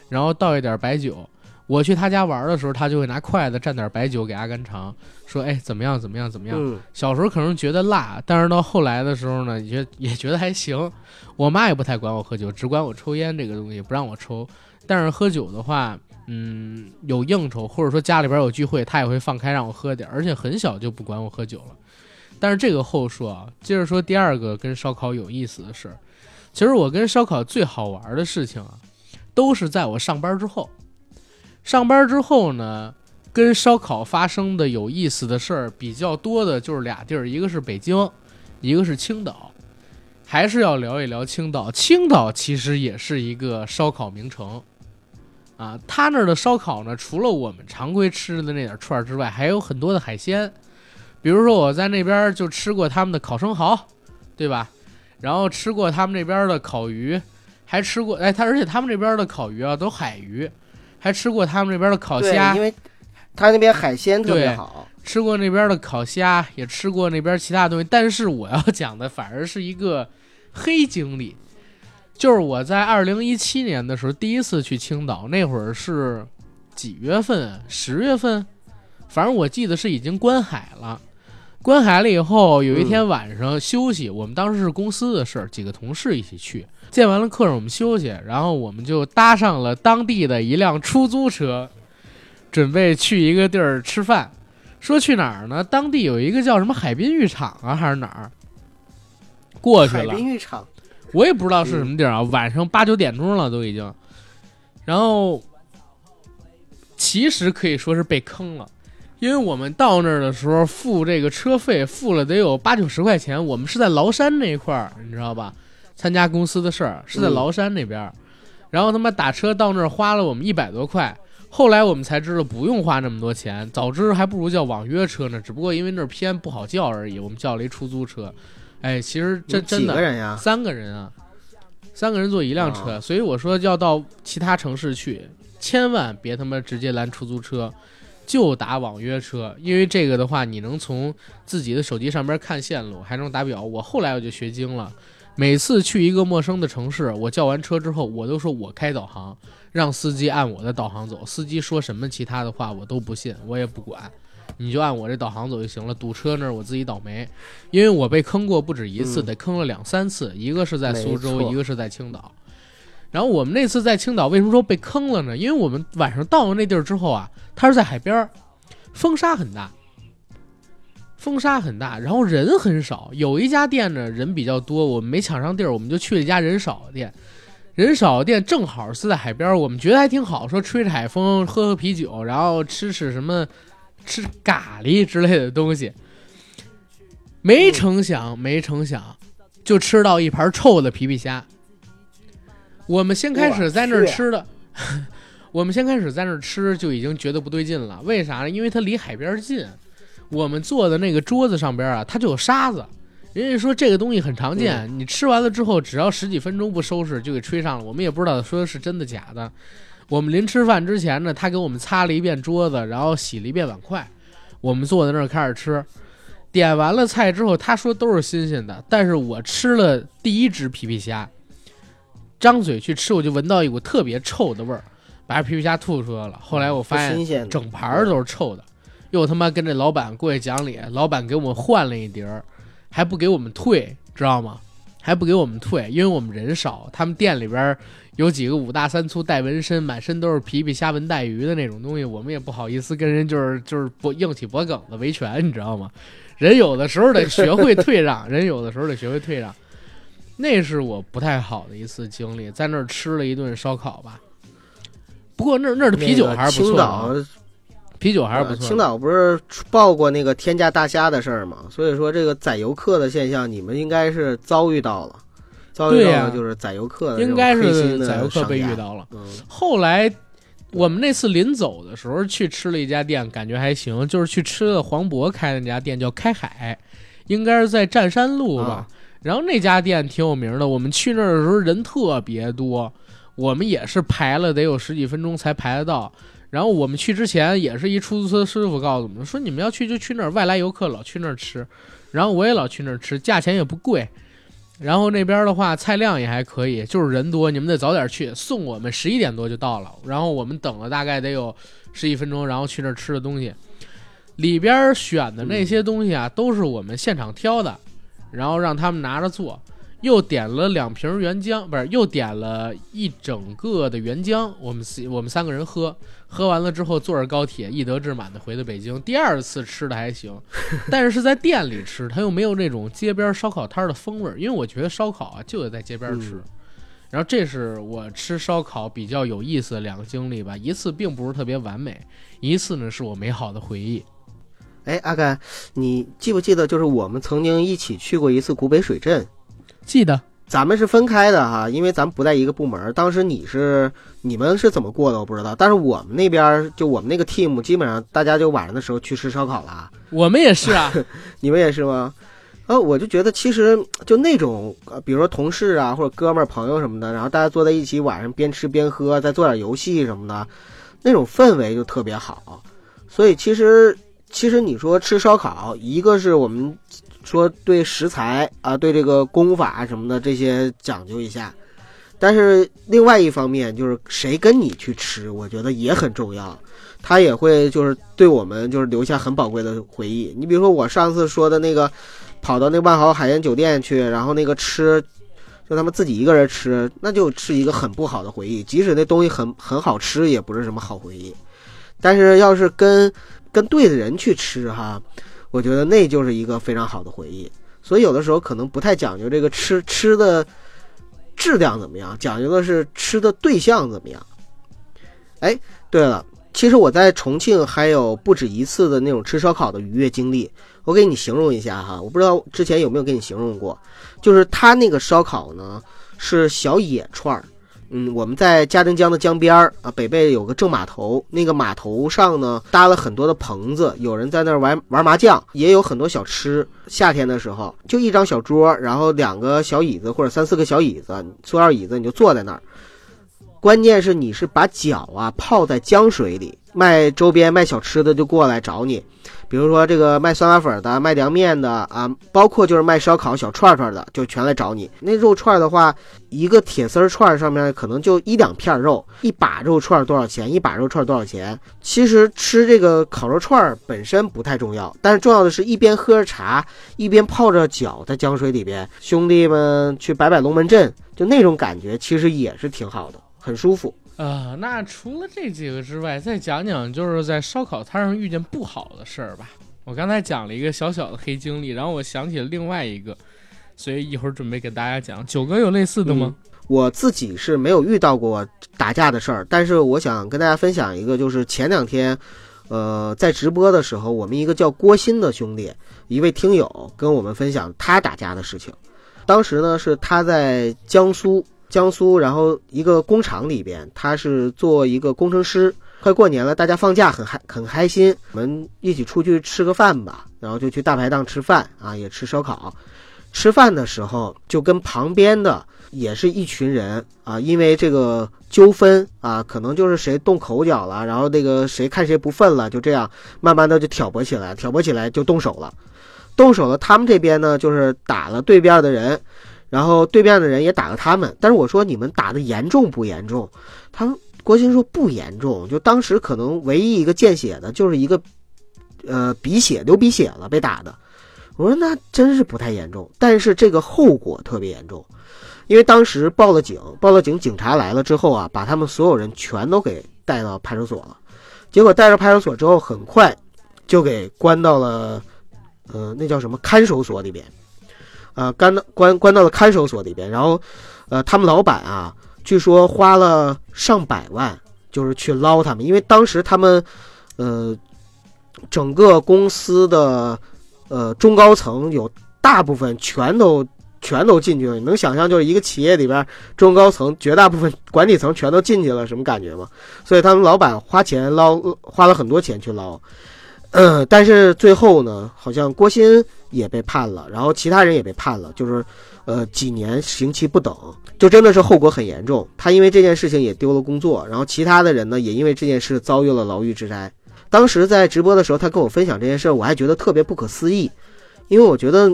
然后倒一点白酒。我去他家玩的时候，他就会拿筷子蘸点白酒给阿甘尝，说：“哎，怎么样？怎么样？怎么样？”嗯，小时候可能觉得辣，但是到后来的时候呢，也也觉得还行。我妈也不太管我喝酒，只管我抽烟这个东西，不让我抽。但是喝酒的话，嗯，有应酬或者说家里边有聚会，他也会放开让我喝点，而且很小就不管我喝酒了。但是这个后说啊，接着说第二个跟烧烤有意思的事儿。其实我跟烧烤最好玩的事情啊，都是在我上班之后。上班之后呢，跟烧烤发生的有意思的事儿比较多的就是俩地儿，一个是北京，一个是青岛。还是要聊一聊青岛。青岛其实也是一个烧烤名城，啊，他那儿的烧烤呢，除了我们常规吃的那点串儿之外，还有很多的海鲜。比如说我在那边就吃过他们的烤生蚝，对吧？然后吃过他们那边的烤鱼，还吃过哎，他而且他们这边的烤鱼啊都海鱼，还吃过他们那边的烤，虾因，为他那边海鲜特别好。吃过那边的烤虾，也吃过那边其他东西。但是我要讲的反而是一个黑经历，就是我在二零一七年的时候第一次去青岛，那会儿是几月份？十月份，反正我记得是已经观海了。观海了以后，有一天晚上休息，我们当时是公司的事儿，几个同事一起去。见完了客人，我们休息，然后我们就搭上了当地的一辆出租车，准备去一个地儿吃饭。说去哪儿呢？当地有一个叫什么海滨浴场啊，还是哪儿？过去海了，滨浴场，我也不知道是什么地儿啊。晚上八九点钟了都已经，然后其实可以说是被坑了，因为我们到那儿的时候付这个车费付了得有八九十块钱，我们是在崂山那一块儿，你知道吧？参加公司的事儿是在嗯崂山那边儿，然后他妈打车到那儿花了我们一百多块。后来我们才知道不用花那么多钱，早知还不如叫网约车呢。只不过因为那儿偏不好叫而已，我们叫了一出租车。哎，其实这真的几个人呀？三个人啊，三个人坐一辆车，啊所以我说要到其他城市去，千万别他妈直接拦出租车，就打网约车，因为这个的话，你能从自己的手机上边看线路，还能打表。我后来我就学精了，每次去一个陌生的城市，我叫完车之后，我都说我开导航，让司机按我的导航走，司机说什么其他的话我都不信，我也不管。你就按我这导航走就行了，堵车那儿我自己倒霉，因为我被坑过不止一次，嗯得坑了两三次，一个是在苏州，一个是在青岛。然后我们那次在青岛为什么说被坑了呢？因为我们晚上到了那地儿之后啊，它是在海边儿，风沙很大，风沙很大，然后人很少。有一家店呢人比较多，我们没抢上地儿，我们就去了一家人少的店。人少的店正好是在海边儿，我们觉得还挺好，说吹着海风，喝喝啤酒，然后吃吃什么，吃咖喱之类的东西。没成想，没成想，就吃到一盘臭的皮皮虾。我们先开始在那儿吃的，我们先开始在那儿吃就已经觉得不对劲了。为啥呢？因为它离海边近，我们坐的那个桌子上边啊，它就有沙子。人家说这个东西很常见，你吃完了之后，只要十几分钟不收拾就给吹上了。我们也不知道说的是真的假的。我们临吃饭之前呢，他给我们擦了一遍桌子，然后洗了一遍碗筷。我们坐在那儿开始吃，点完了菜之后，他说都是新鲜的，但是我吃了第一只皮皮虾，张嘴去吃，我就闻到一股特别臭的味儿，把皮皮虾吐出来了。后来我发现整盘儿都是臭的，又他妈跟这老板过去讲理，老板给我们换了一碟儿，还不给我们退，知道吗？还不给我们退，因为我们人少，他们店里边儿有几个五大三粗带纹身，满身都是皮皮虾纹带鱼的那种东西，我们也不好意思跟人就是就是脖硬起脖梗子维权，你知道吗？人有的时候得学会退让，人有的时候得学会退让。那是我不太好的一次经历，在那儿吃了一顿烧烤吧。不过那儿那儿的啤酒还是不错的啊，青岛啤酒还是不错青岛不是报过那个天价大虾的事儿吗？所以说这个宰游客的现象，你们应该是遭遇到了，遭遇对呀到就是宰游客的应该是宰游客被遇。到了。嗯，后来我们那次临走的时候去吃了一家店，感觉还行，就是去吃了黄渤开的那家店，叫开海，应该是在湛山路吧。啊然后那家店挺有名的，我们去那儿的时候人特别多，我们也是排了得有十几分钟才排得到。然后我们去之前也是一出租车师傅告诉我们说，你们要去就去那儿，外来游客老去那儿吃。然后我也老去那儿吃，价钱也不贵。然后那边的话菜量也还可以，就是人多，你们得早点去。送我们十一点多就到了，然后我们等了大概得有十几分钟，然后去那儿吃的东西。里边选的那些东西啊，都是我们现场挑的，然后让他们拿着做。又点了两瓶原浆，不是，又点了一整个的原浆，我们四我们三个人喝，喝完了之后坐着高铁一得志满的回的北京。第二次吃的还行，但是是在店里吃，它又没有那种街边烧烤摊儿的风味儿，因为我觉得烧烤啊就得在街边吃。嗯然后这是我吃烧烤比较有意思的两个经历吧，一次并不是特别完美，一次呢是我美好的回忆。哎，阿甘，你记不记得就是我们曾经一起去过一次古北水镇？记得咱们是分开的哈，因为咱们不在一个部门。当时你是你们是怎么过的我不知道，但是我们那边就我们那个 team 基本上大家就晚上的时候去吃烧烤了。我们也是啊，你们也是吗？呃，我就觉得其实就那种，呃，比如说同事啊，或者哥们儿、朋友什么的，然后大家坐在一起，晚上边吃边喝，再做点游戏什么的，那种氛围就特别好。所以其实，其实你说吃烧烤，一个是我们说对食材啊，对这个功法什么的这些讲究一下，但是另外一方面，就是谁跟你去吃，我觉得也很重要。他也会就是对我们就是留下很宝贵的回忆。你比如说我上次说的那个，跑到那万豪海鲜酒店去，然后那个吃，就他们自己一个人吃，那就是一个很不好的回忆。即使那东西很很好吃，也不是什么好回忆。但是要是跟跟对的人去吃哈，我觉得那就是一个非常好的回忆。所以有的时候可能不太讲究这个吃吃的质量怎么样，讲究的是吃的对象怎么样。哎，对了。其实我在重庆还有不止一次的那种吃烧烤的愉悦经历，我给你形容一下哈，我不知道之前有没有给你形容过，就是他那个烧烤呢是小野串儿，嗯，我们在嘉陵江的江边儿啊，北碚有个正码头，那个码头上呢搭了很多的棚子，有人在那儿玩玩麻将，也有很多小吃。夏天的时候就一张小桌，然后两个小椅子或者三四个小椅子，塑料椅子，你就坐在那儿。关键是你是把脚啊泡在江水里，卖周边卖小吃的就过来找你，比如说这个卖酸辣粉的、卖凉面的啊，包括就是卖烧烤小串串的，就全来找你。那肉串的话，一个铁丝串上面可能就一两片肉，一把肉串多少钱？一把肉串多少钱？其实吃这个烤肉串本身不太重要，但是重要的是一边喝着茶，一边泡着脚在江水里边，兄弟们去摆摆龙门阵，就那种感觉其实也是挺好的。很舒服啊！那除了这几个之外，再讲讲就是在烧烤摊上遇见不好的事儿吧。我刚才讲了一个小小的黑经历，然后我想起了另外一个，所以一会儿准备给大家讲。九哥有类似的吗？我自己是没有遇到过打架的事儿，但是我想跟大家分享一个，就是前两天，呃，在直播的时候，我们一个叫郭鑫的兄弟，一位听友跟我们分享他打架的事情。当时呢，是他在江苏。江苏，然后一个工厂里边，他是做一个工程师。快过年了，大家放假很嗨很开心，我们一起出去吃个饭吧。然后就去大排档吃饭啊，也吃烧烤。吃饭的时候就跟旁边的也是一群人啊，因为这个纠纷啊，可能就是谁动口角了，然后那个谁看谁不忿了，就这样慢慢的就挑拨起来，挑拨起来就动手了。动手了，他们这边呢就是打了对面的人。然后对面的人也打了他们，但是我说你们打的严重不严重？他们国兴说不严重，就当时可能唯一一个见血的就是一个，呃，鼻血流鼻血了被打的。我说那真是不太严重，但是这个后果特别严重，因为当时报了警，报了警，警察来了之后啊，把他们所有人全都给带到派出所了。结果带到派出所之后，很快就给关到了，呃，那叫什么看守所里边。呃，关到关关到了看守所里边，然后，呃，他们老板啊，据说花了上百万，就是去捞他们，因为当时他们，呃，整个公司的，呃，中高层有大部分全都全都进去了，你能想象就是一个企业里边中高层绝大部分管理层全都进去了，什么感觉吗？所以他们老板花钱捞，花了很多钱去捞，嗯，但是最后呢，好像郭鑫。也被判了，然后其他人也被判了，就是，呃，几年刑期不等，就真的是后果很严重。他因为这件事情也丢了工作，然后其他的人呢也因为这件事遭遇了牢狱之灾。当时在直播的时候，他跟我分享这件事，我还觉得特别不可思议，因为我觉得，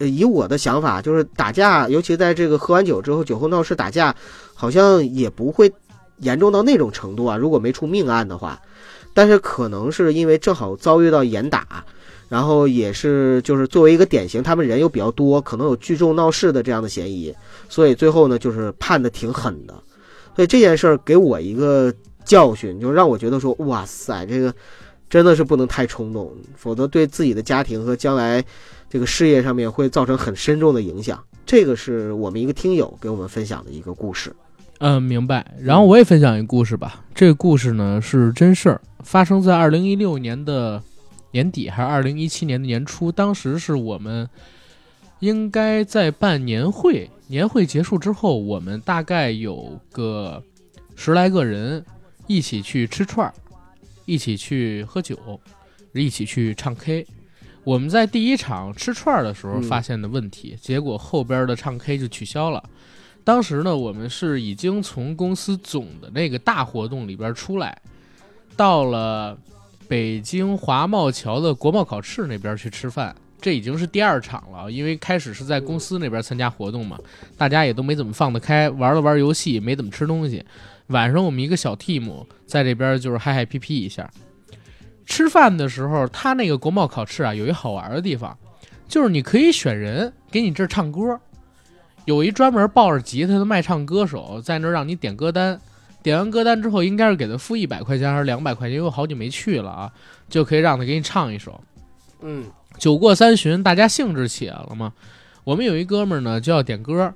以我的想法，就是打架，尤其在这个喝完酒之后，酒后闹事打架，好像也不会严重到那种程度啊。如果没出命案的话，但是可能是因为正好遭遇到严打。然后也是，就是作为一个典型，他们人又比较多，可能有聚众闹事的这样的嫌疑，所以最后呢，就是判的挺狠的。所以这件事儿给我一个教训，就让我觉得说，哇塞，这个真的是不能太冲动，否则对自己的家庭和将来这个事业上面会造成很深重的影响。这个是我们一个听友给我们分享的一个故事。嗯，明白。然后我也分享一个故事吧。这个故事呢是真事儿，发生在二零一六年的。年底还是二零一七年的年初，当时是我们应该在办年会，年会结束之后，我们大概有个十来个人一起去吃串儿，一起去喝酒，一起去唱 K。我们在第一场吃串儿的时候发现的问题，结果后边的唱 K 就取消了。当时呢，我们是已经从公司总的那个大活动里边出来，到了。北京华贸桥的国贸考试那边去吃饭，这已经是第二场了，因为开始是在公司那边参加活动嘛，大家也都没怎么放得开，玩了玩游戏，没怎么吃东西。晚上我们一个小 team 在这边就是嗨嗨皮皮一下。吃饭的时候，他那个国贸烤翅啊，有一好玩的地方，就是你可以选人给你这儿唱歌，有一专门抱着吉他的卖唱歌手在那儿让你点歌单，点完歌单之后，应该是给他付一百块钱还是两百块钱，因为我好久没去了啊，就可以让他给你唱一首。嗯，酒过三巡，大家兴致起来了嘛。我们有一哥们儿呢，就要点歌，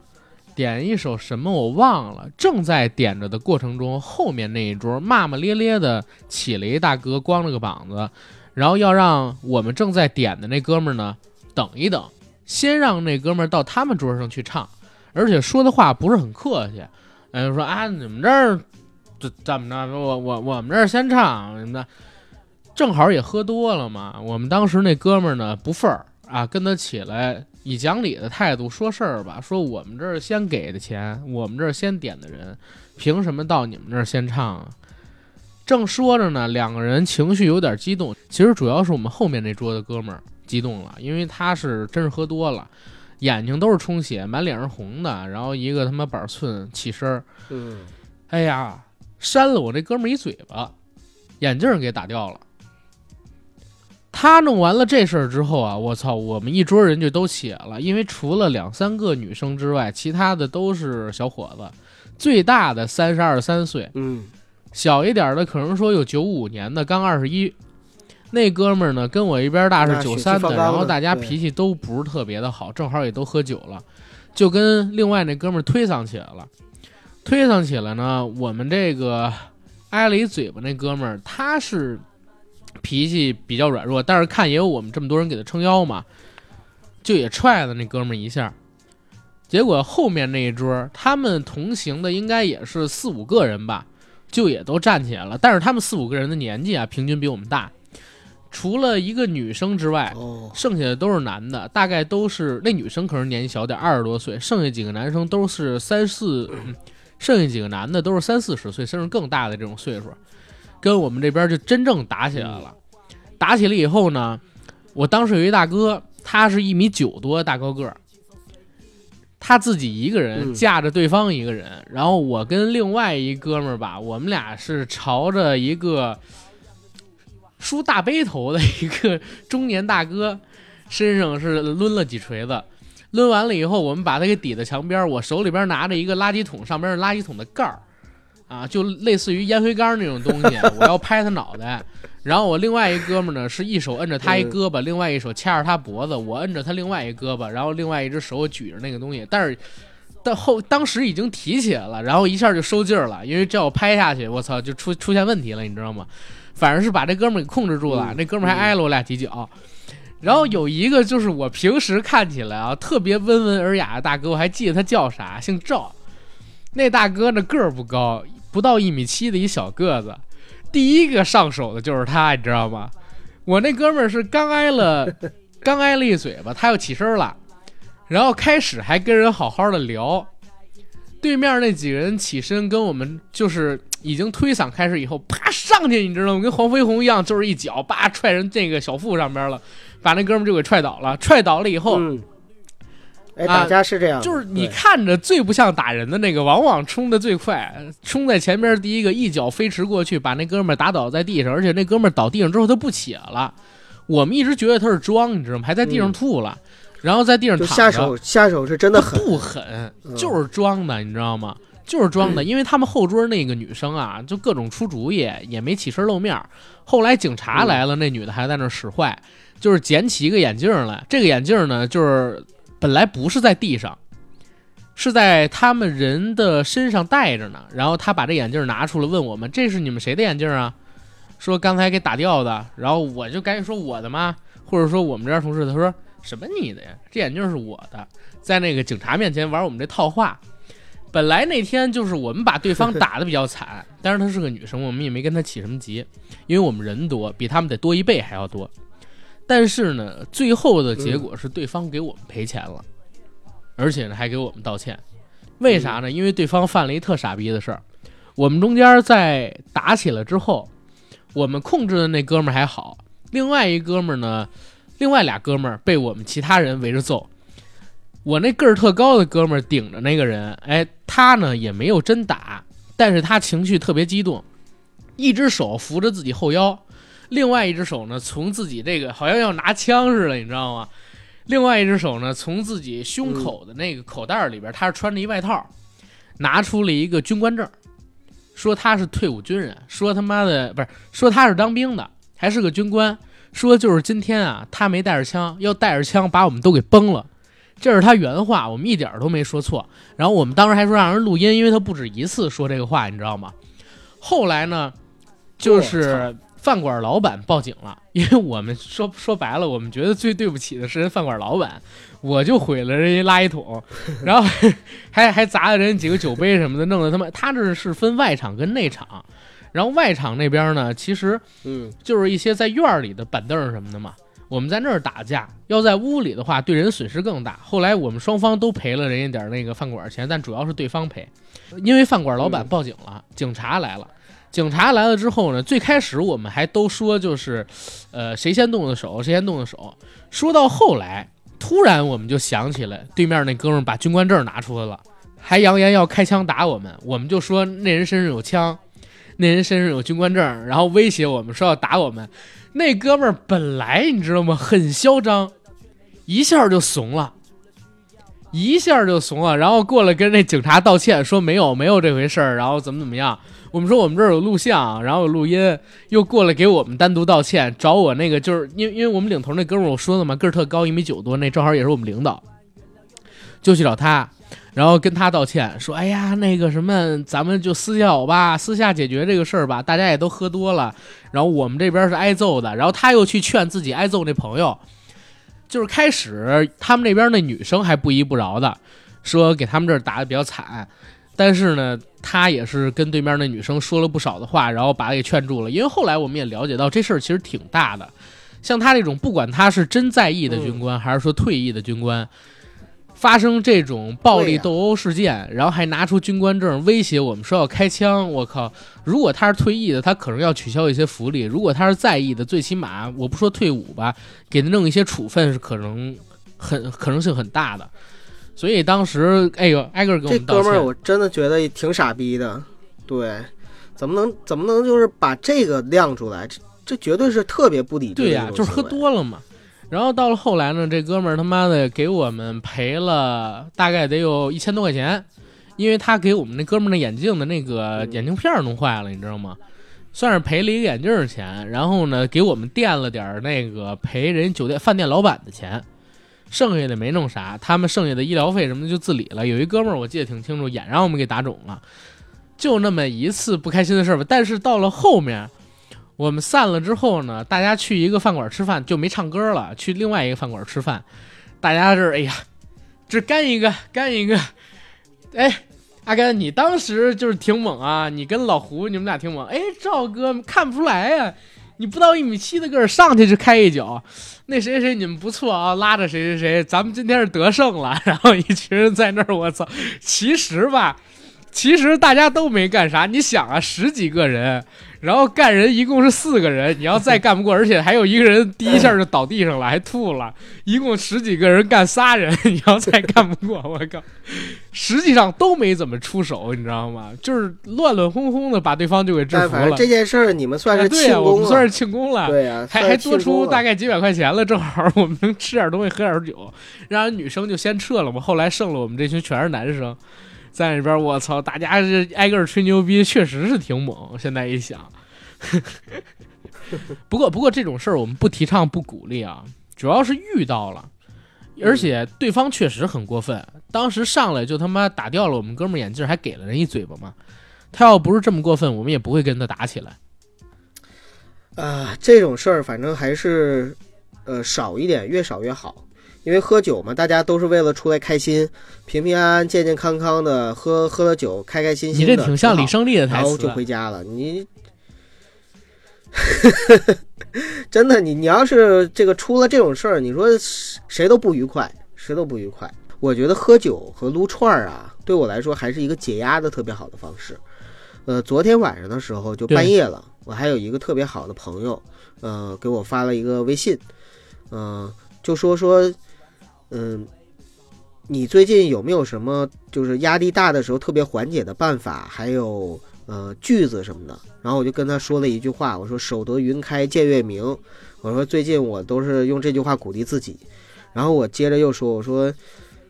点一首什么我忘了。正在点着的过程中，后面那一桌骂骂咧咧的起了一大哥，光着个膀子，然后要让我们正在点的那哥们儿呢等一等，先让那哥们儿到他们桌上去唱，而且说的话不是很客气，哎，说啊你们这儿这怎么着？我我我们这儿先唱什么的。正好也喝多了嘛，我们当时那哥们儿呢不忿儿啊，跟他起来以讲理的态度说事儿吧，说我们这儿先给的钱，我们这儿先点的人，凭什么到你们这儿先唱啊？正说着呢，两个人情绪有点激动，其实主要是我们后面那桌的哥们儿激动了，因为他是真是喝多了，眼睛都是充血，满脸是红的，然后一个他妈板寸起身儿，嗯，哎呀，扇了我这哥们儿一嘴巴，眼镜儿给打掉了。他弄完了这事儿之后啊，我操，我们一桌人就都起来了，因为除了两三个女生之外，其他的都是小伙子，最大的三十二三岁，嗯，小一点的可能说有九五年的，刚二十一。那哥们儿呢，跟我一边大是九三的然后大家脾气都不是特别的好，正好也都喝酒了，就跟另外那哥们儿推搡起来了。推搡起来呢，我们这个挨了一嘴巴那哥们儿，他是脾气比较软弱，但是看也有我们这么多人给他撑腰嘛，就也踹了那哥们儿一下。结果后面那一桌，他们同行的应该也是四五个人吧，就也都站起来了。但是他们四五个人的年纪啊，平均比我们大，除了一个女生之外，哦，剩下的都是男的，大概都是那女生可能年纪小点，二十多岁，剩下几个男生都是三四，嗯剩下几个男的都是三四十岁，甚至更大的这种岁数，跟我们这边就真正打起来了。打起来以后呢，我当时有一大哥，他是一米九多大高个儿，他自己一个人嗯。架着对方一个人，然后我跟另外一哥们儿吧，我们俩是朝着一个梳大背头的一个中年大哥身上是抡了几锤子，抡完了以后，我们把他给抵在墙边儿，我手里边拿着一个垃圾桶，上边是垃圾桶的盖儿，啊，就类似于烟灰缸那种东西，我要拍他脑袋。然后我另外一哥们儿呢，是一手摁着他一胳膊，另外一手掐着他脖子，我摁着他另外一胳膊，然后另外一只手举着那个东西，但是。到后当时已经提起来了，然后一下就收劲儿了，因为这要拍下去，我操，就出出现问题了，你知道吗？反正是把这哥们儿给控制住了，嗯那哥们儿还挨了我俩几脚。然后有一个就是我平时看起来啊特别温文尔雅的大哥，我还记得他叫啥，姓赵。那大哥呢个儿不高，不到一米七的一小个子。第一个上手的就是他，你知道吗？我那哥们儿是刚挨了，刚挨了一嘴巴，他又起身了，然后开始还跟人好好的聊。对面那几个人起身跟我们就是已经推搡开始以后，啪上去，你知道吗？跟黄飞鸿一样，就是一脚叭踹人这个小腹上边了，把那哥们就给踹倒了。踹倒了以后，嗯，哎，啊打架是这样的，就是你看着最不像打人的那个，往往冲的最快，冲在前边第一个一脚飞驰过去，把那哥们儿打倒在地上，而且那哥们儿倒地上之后他不起来了。我们一直觉得他是装，你知道吗？还在地上吐了，然后在地上就躺着。下手下手是真的狠，不狠，嗯就是装的，你知道吗？就是装的，因为他们后桌那个女生啊，就各种出主意，也没起身露面。后来警察来了，那女的还在那儿使坏，就是捡起一个眼镜来。这个眼镜呢，就是本来不是在地上，是在他们人的身上戴着呢。然后他把这眼镜拿出来，问我们：“这是你们谁的眼镜啊？”说刚才给打掉的。然后我就赶紧说：“我的吗？”或者说我们这边同事，他说：“什么你的呀？这眼镜是我的。”在那个警察面前玩我们这套话。本来那天就是我们把对方打的比较惨，但是她是个女生，我们也没跟她起什么急，因为我们人多，比他们得多一倍还要多。但是呢，最后的结果是对方给我们赔钱了，而且呢还给我们道歉。为啥呢？因为对方犯了一特傻逼的事儿。我们中间在打起来之后，我们控制的那哥们儿还好，另外一哥们儿呢，另外俩哥们儿被我们其他人围着揍。我那个儿特高的哥们儿顶着那个人，哎，他呢也没有真打，但是他情绪特别激动，一只手扶着自己后腰，另外一只手呢从自己这个好像要拿枪似的，你知道吗？另外一只手呢从自己胸口的那个口袋里边，他是穿着一外套，拿出了一个军官证，说他是退伍军人，说他妈的不是说他是当兵的，还是个军官，说就是今天啊他没带着枪，要带着枪把我们都给崩了。这是他原话，我们一点儿都没说错。然后我们当时还说让人录音，因为他不止一次说这个话，你知道吗？后来呢，就是饭馆老板报警了，因为我们说说白了，我们觉得最对不起的是人饭馆老板，我就毁了人家垃圾桶，然后还还砸了人几个酒杯什么的，弄得他妈他这是分外场跟内场，然后外场那边呢，其实嗯，就是一些在院儿里的板凳儿什么的嘛。我们在那儿打架，要在屋里的话，对人损失更大。后来我们双方都赔了人家点儿那个饭馆钱，但主要是对方赔，因为饭馆老板嗯报警了，警察来了。警察来了之后呢，最开始我们还都说就是，呃，谁先动的手，谁先动的手。说到后来，突然我们就想起来，对面那哥们儿把军官证拿出来了，还扬言要开枪打我们。我们就说那人身上有枪，那人身上有军官证，然后威胁我们说要打我们。那哥们儿本来你知道吗，很嚣张，一下就怂了，一下就怂了，然后过来跟那警察道歉，说没有没有这回事儿，然后怎么怎么样。我们说我们这儿有录像，然后有录音，又过来给我们单独道歉，找我那个就是因为因为我们领头那哥们儿我说的嘛，个儿特高，一米九多，那正好也是我们领导，就去找他，然后跟他道歉，说哎呀那个什么，咱们就私下吧，私下解决这个事儿吧，大家也都喝多了，然后我们这边是挨揍的，然后他又去劝自己挨揍那朋友，就是开始他们那边那女生还不依不饶的，说给他们这儿打的比较惨，但是呢，他也是跟对面那女生说了不少的话，然后把他给劝住了。因为后来我们也了解到这事儿其实挺大的，像他这种不管他是真在役的军官，还是说退役的军官。发生这种暴力斗殴事件，然后还拿出军官证威胁我们说要开枪，我靠！如果他是退役的，他可能要取消一些福利；如果他是在役的，最起码我不说退伍吧，给他弄一些处分是可能很可能性很大的。所以当时，哎呦，挨个儿给我们道歉。哥们儿我真的觉得挺傻逼的，对，怎么能怎么能就是把这个亮出来？这这绝对是特别不理智对呀、就是喝多了嘛。然后到了后来呢，这哥们儿他妈的给我们赔了大概得有一千多块钱，因为他给我们那哥们儿那眼镜的那个嗯眼镜片儿弄坏了，你知道吗？算是赔了一个眼镜儿钱，然后呢给我们垫了点儿那个赔人酒店饭店老板的钱，剩下的没弄啥，他们剩下的医疗费什么的就自理了。有一哥们儿我记得挺清楚，眼让我们给打肿了，就那么一次不开心的事儿吧。但是到了后面。我们散了之后呢，大家去一个饭馆吃饭，就没唱歌了，去另外一个饭馆吃饭。大家这哎呀，这干一个干一个，哎，阿甘，你当时就是挺猛啊，你跟老胡你们俩挺猛。哎，赵哥看不出来呀、你不到一米七的个儿，上去就开一脚。那谁谁你们不错啊，拉着谁谁谁，咱们今天是得胜了。然后一群人在那儿，我操！其实吧，其实大家都没干啥。你想啊，十几个人。然后干人一共是四个人，你要再干不过，而且还有一个人第一下就倒地上了，还吐了，一共十几个人干仨人，你要再干不过，我靠！实际上都没怎么出手，你知道吗？就是乱乱哄哄的把对方就给制服了。这件事儿你们算是哎对啊、我们算是庆功了。对呀、还还多出大概概几百块钱了，正好我们能吃点东西，喝点酒，让人女生就先撤了嘛。后来剩了我们这群全是男生，在里边我操，大家是挨个吹牛逼，确实是挺猛。现在一想，不过不过这种事儿我们不提倡不鼓励啊，主要是遇到了，而且对方确实很过分，当时上来就他妈打掉了我们哥们儿眼镜，还给了人一嘴巴嘛。他要不是这么过分，我们也不会跟他打起来。啊，这种事儿反正还是呃少一点，越少越好。因为喝酒嘛，大家都是为了出来开心，平平安安、健健康康的喝喝了酒，开开心心的。你这挺像李胜利的台词然后就回家了。你 真的，你你要是这个出了这种事儿，你说谁都不愉快，谁都不愉快。我觉得喝酒和撸串儿啊，对我来说还是一个解压的特别好的方式。呃，昨天晚上的时候就半夜了，我还有一个特别好的朋友，呃，给我发了一个微信，嗯、就说说，嗯，你最近有没有什么就是压力大的时候特别缓解的办法，还有呃句子什么的？然后我就跟他说了一句话，我说“守得云开见月明”，我说最近我都是用这句话鼓励自己。然后我接着又说，我说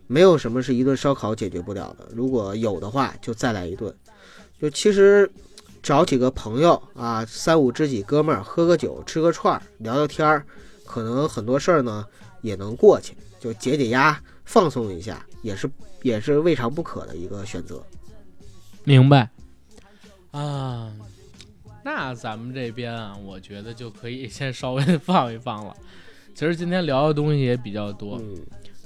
没有什么是一顿烧烤解决不了的，如果有的话就再来一顿。就其实找几个朋友啊，三五知己哥们儿喝个酒，吃个串儿，聊聊天儿，可能很多事儿呢也能过去，就解解压，放松一下，也是也是未尝不可的一个选择。明白啊。那咱们这边啊，我觉得就可以先稍微放一放了。其实今天聊的东西也比较多，嗯，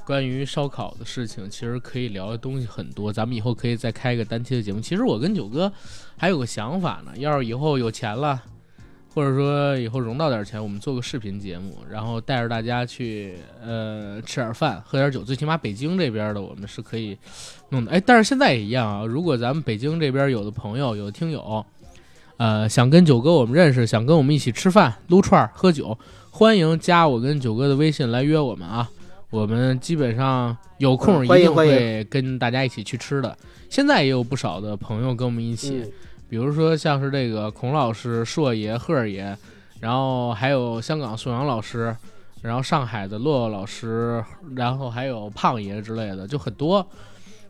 关于烧烤的事情，其实可以聊的东西很多。咱们以后可以再开一个单期的节目。其实我跟九哥还有个想法呢，要是以后有钱了，或者说以后融到点钱，我们做个视频节目，然后带着大家去呃吃点饭，喝点酒。最起码北京这边的我们是可以弄的。哎，但是现在也一样啊。如果咱们北京这边有的朋友、有的听友，呃，想跟九哥我们认识，想跟我们一起吃饭、撸串儿、喝酒，欢迎加我跟九哥的微信来约我们啊。我们基本上有空一定会跟大家一起去吃的。现在也有不少的朋友跟我们一起，嗯比如说像是这个孔老师、硕爷、贺爷，然后还有香港宋阳老师，然后上海的洛洛老师，然后还有胖爷之类的，就很多。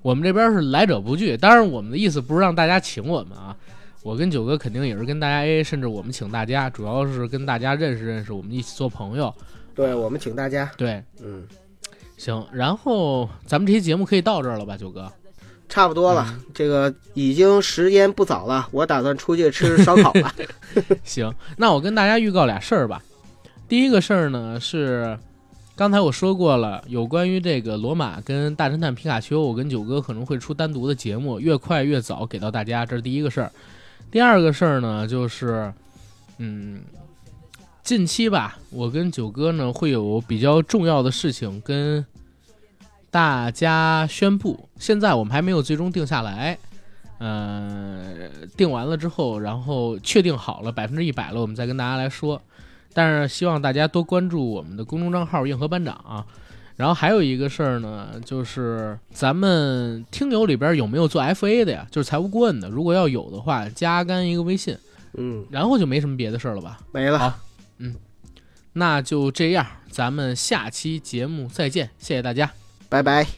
我们这边是来者不拒，当然我们的意思不是让大家请我们啊。我跟九哥肯定也是跟大家 AA，甚至我们请大家，主要是跟大家认识认识，我们一起做朋友。对我们请大家，对，嗯，行，然后咱们这期节目可以到这儿了吧，九哥？差不多了。嗯这个已经时间不早了，我打算出去吃烧烤了。行，那我跟大家预告俩事儿吧。第一个事儿呢是，刚才我说过了，有关于这个罗马跟大侦探皮卡丘，我跟九哥可能会出单独的节目，越快越早给到大家，这是第一个事儿。第二个事儿呢就是，嗯，近期吧，我跟九哥呢会有比较重要的事情跟大家宣布，现在我们还没有最终定下来。呃，定完了之后，然后确定好了百分之一百了，我们再跟大家来说。但是希望大家多关注我们的公众账号“硬核班长”啊。然后还有一个事儿呢，就是咱们听友里边有没有做 FA 的呀？就是财务顾问的，如果要有的话，加干一个微信，嗯，然后就没什么别的事儿了吧？没了。好嗯那就这样，咱们下期节目再见，谢谢大家。拜拜。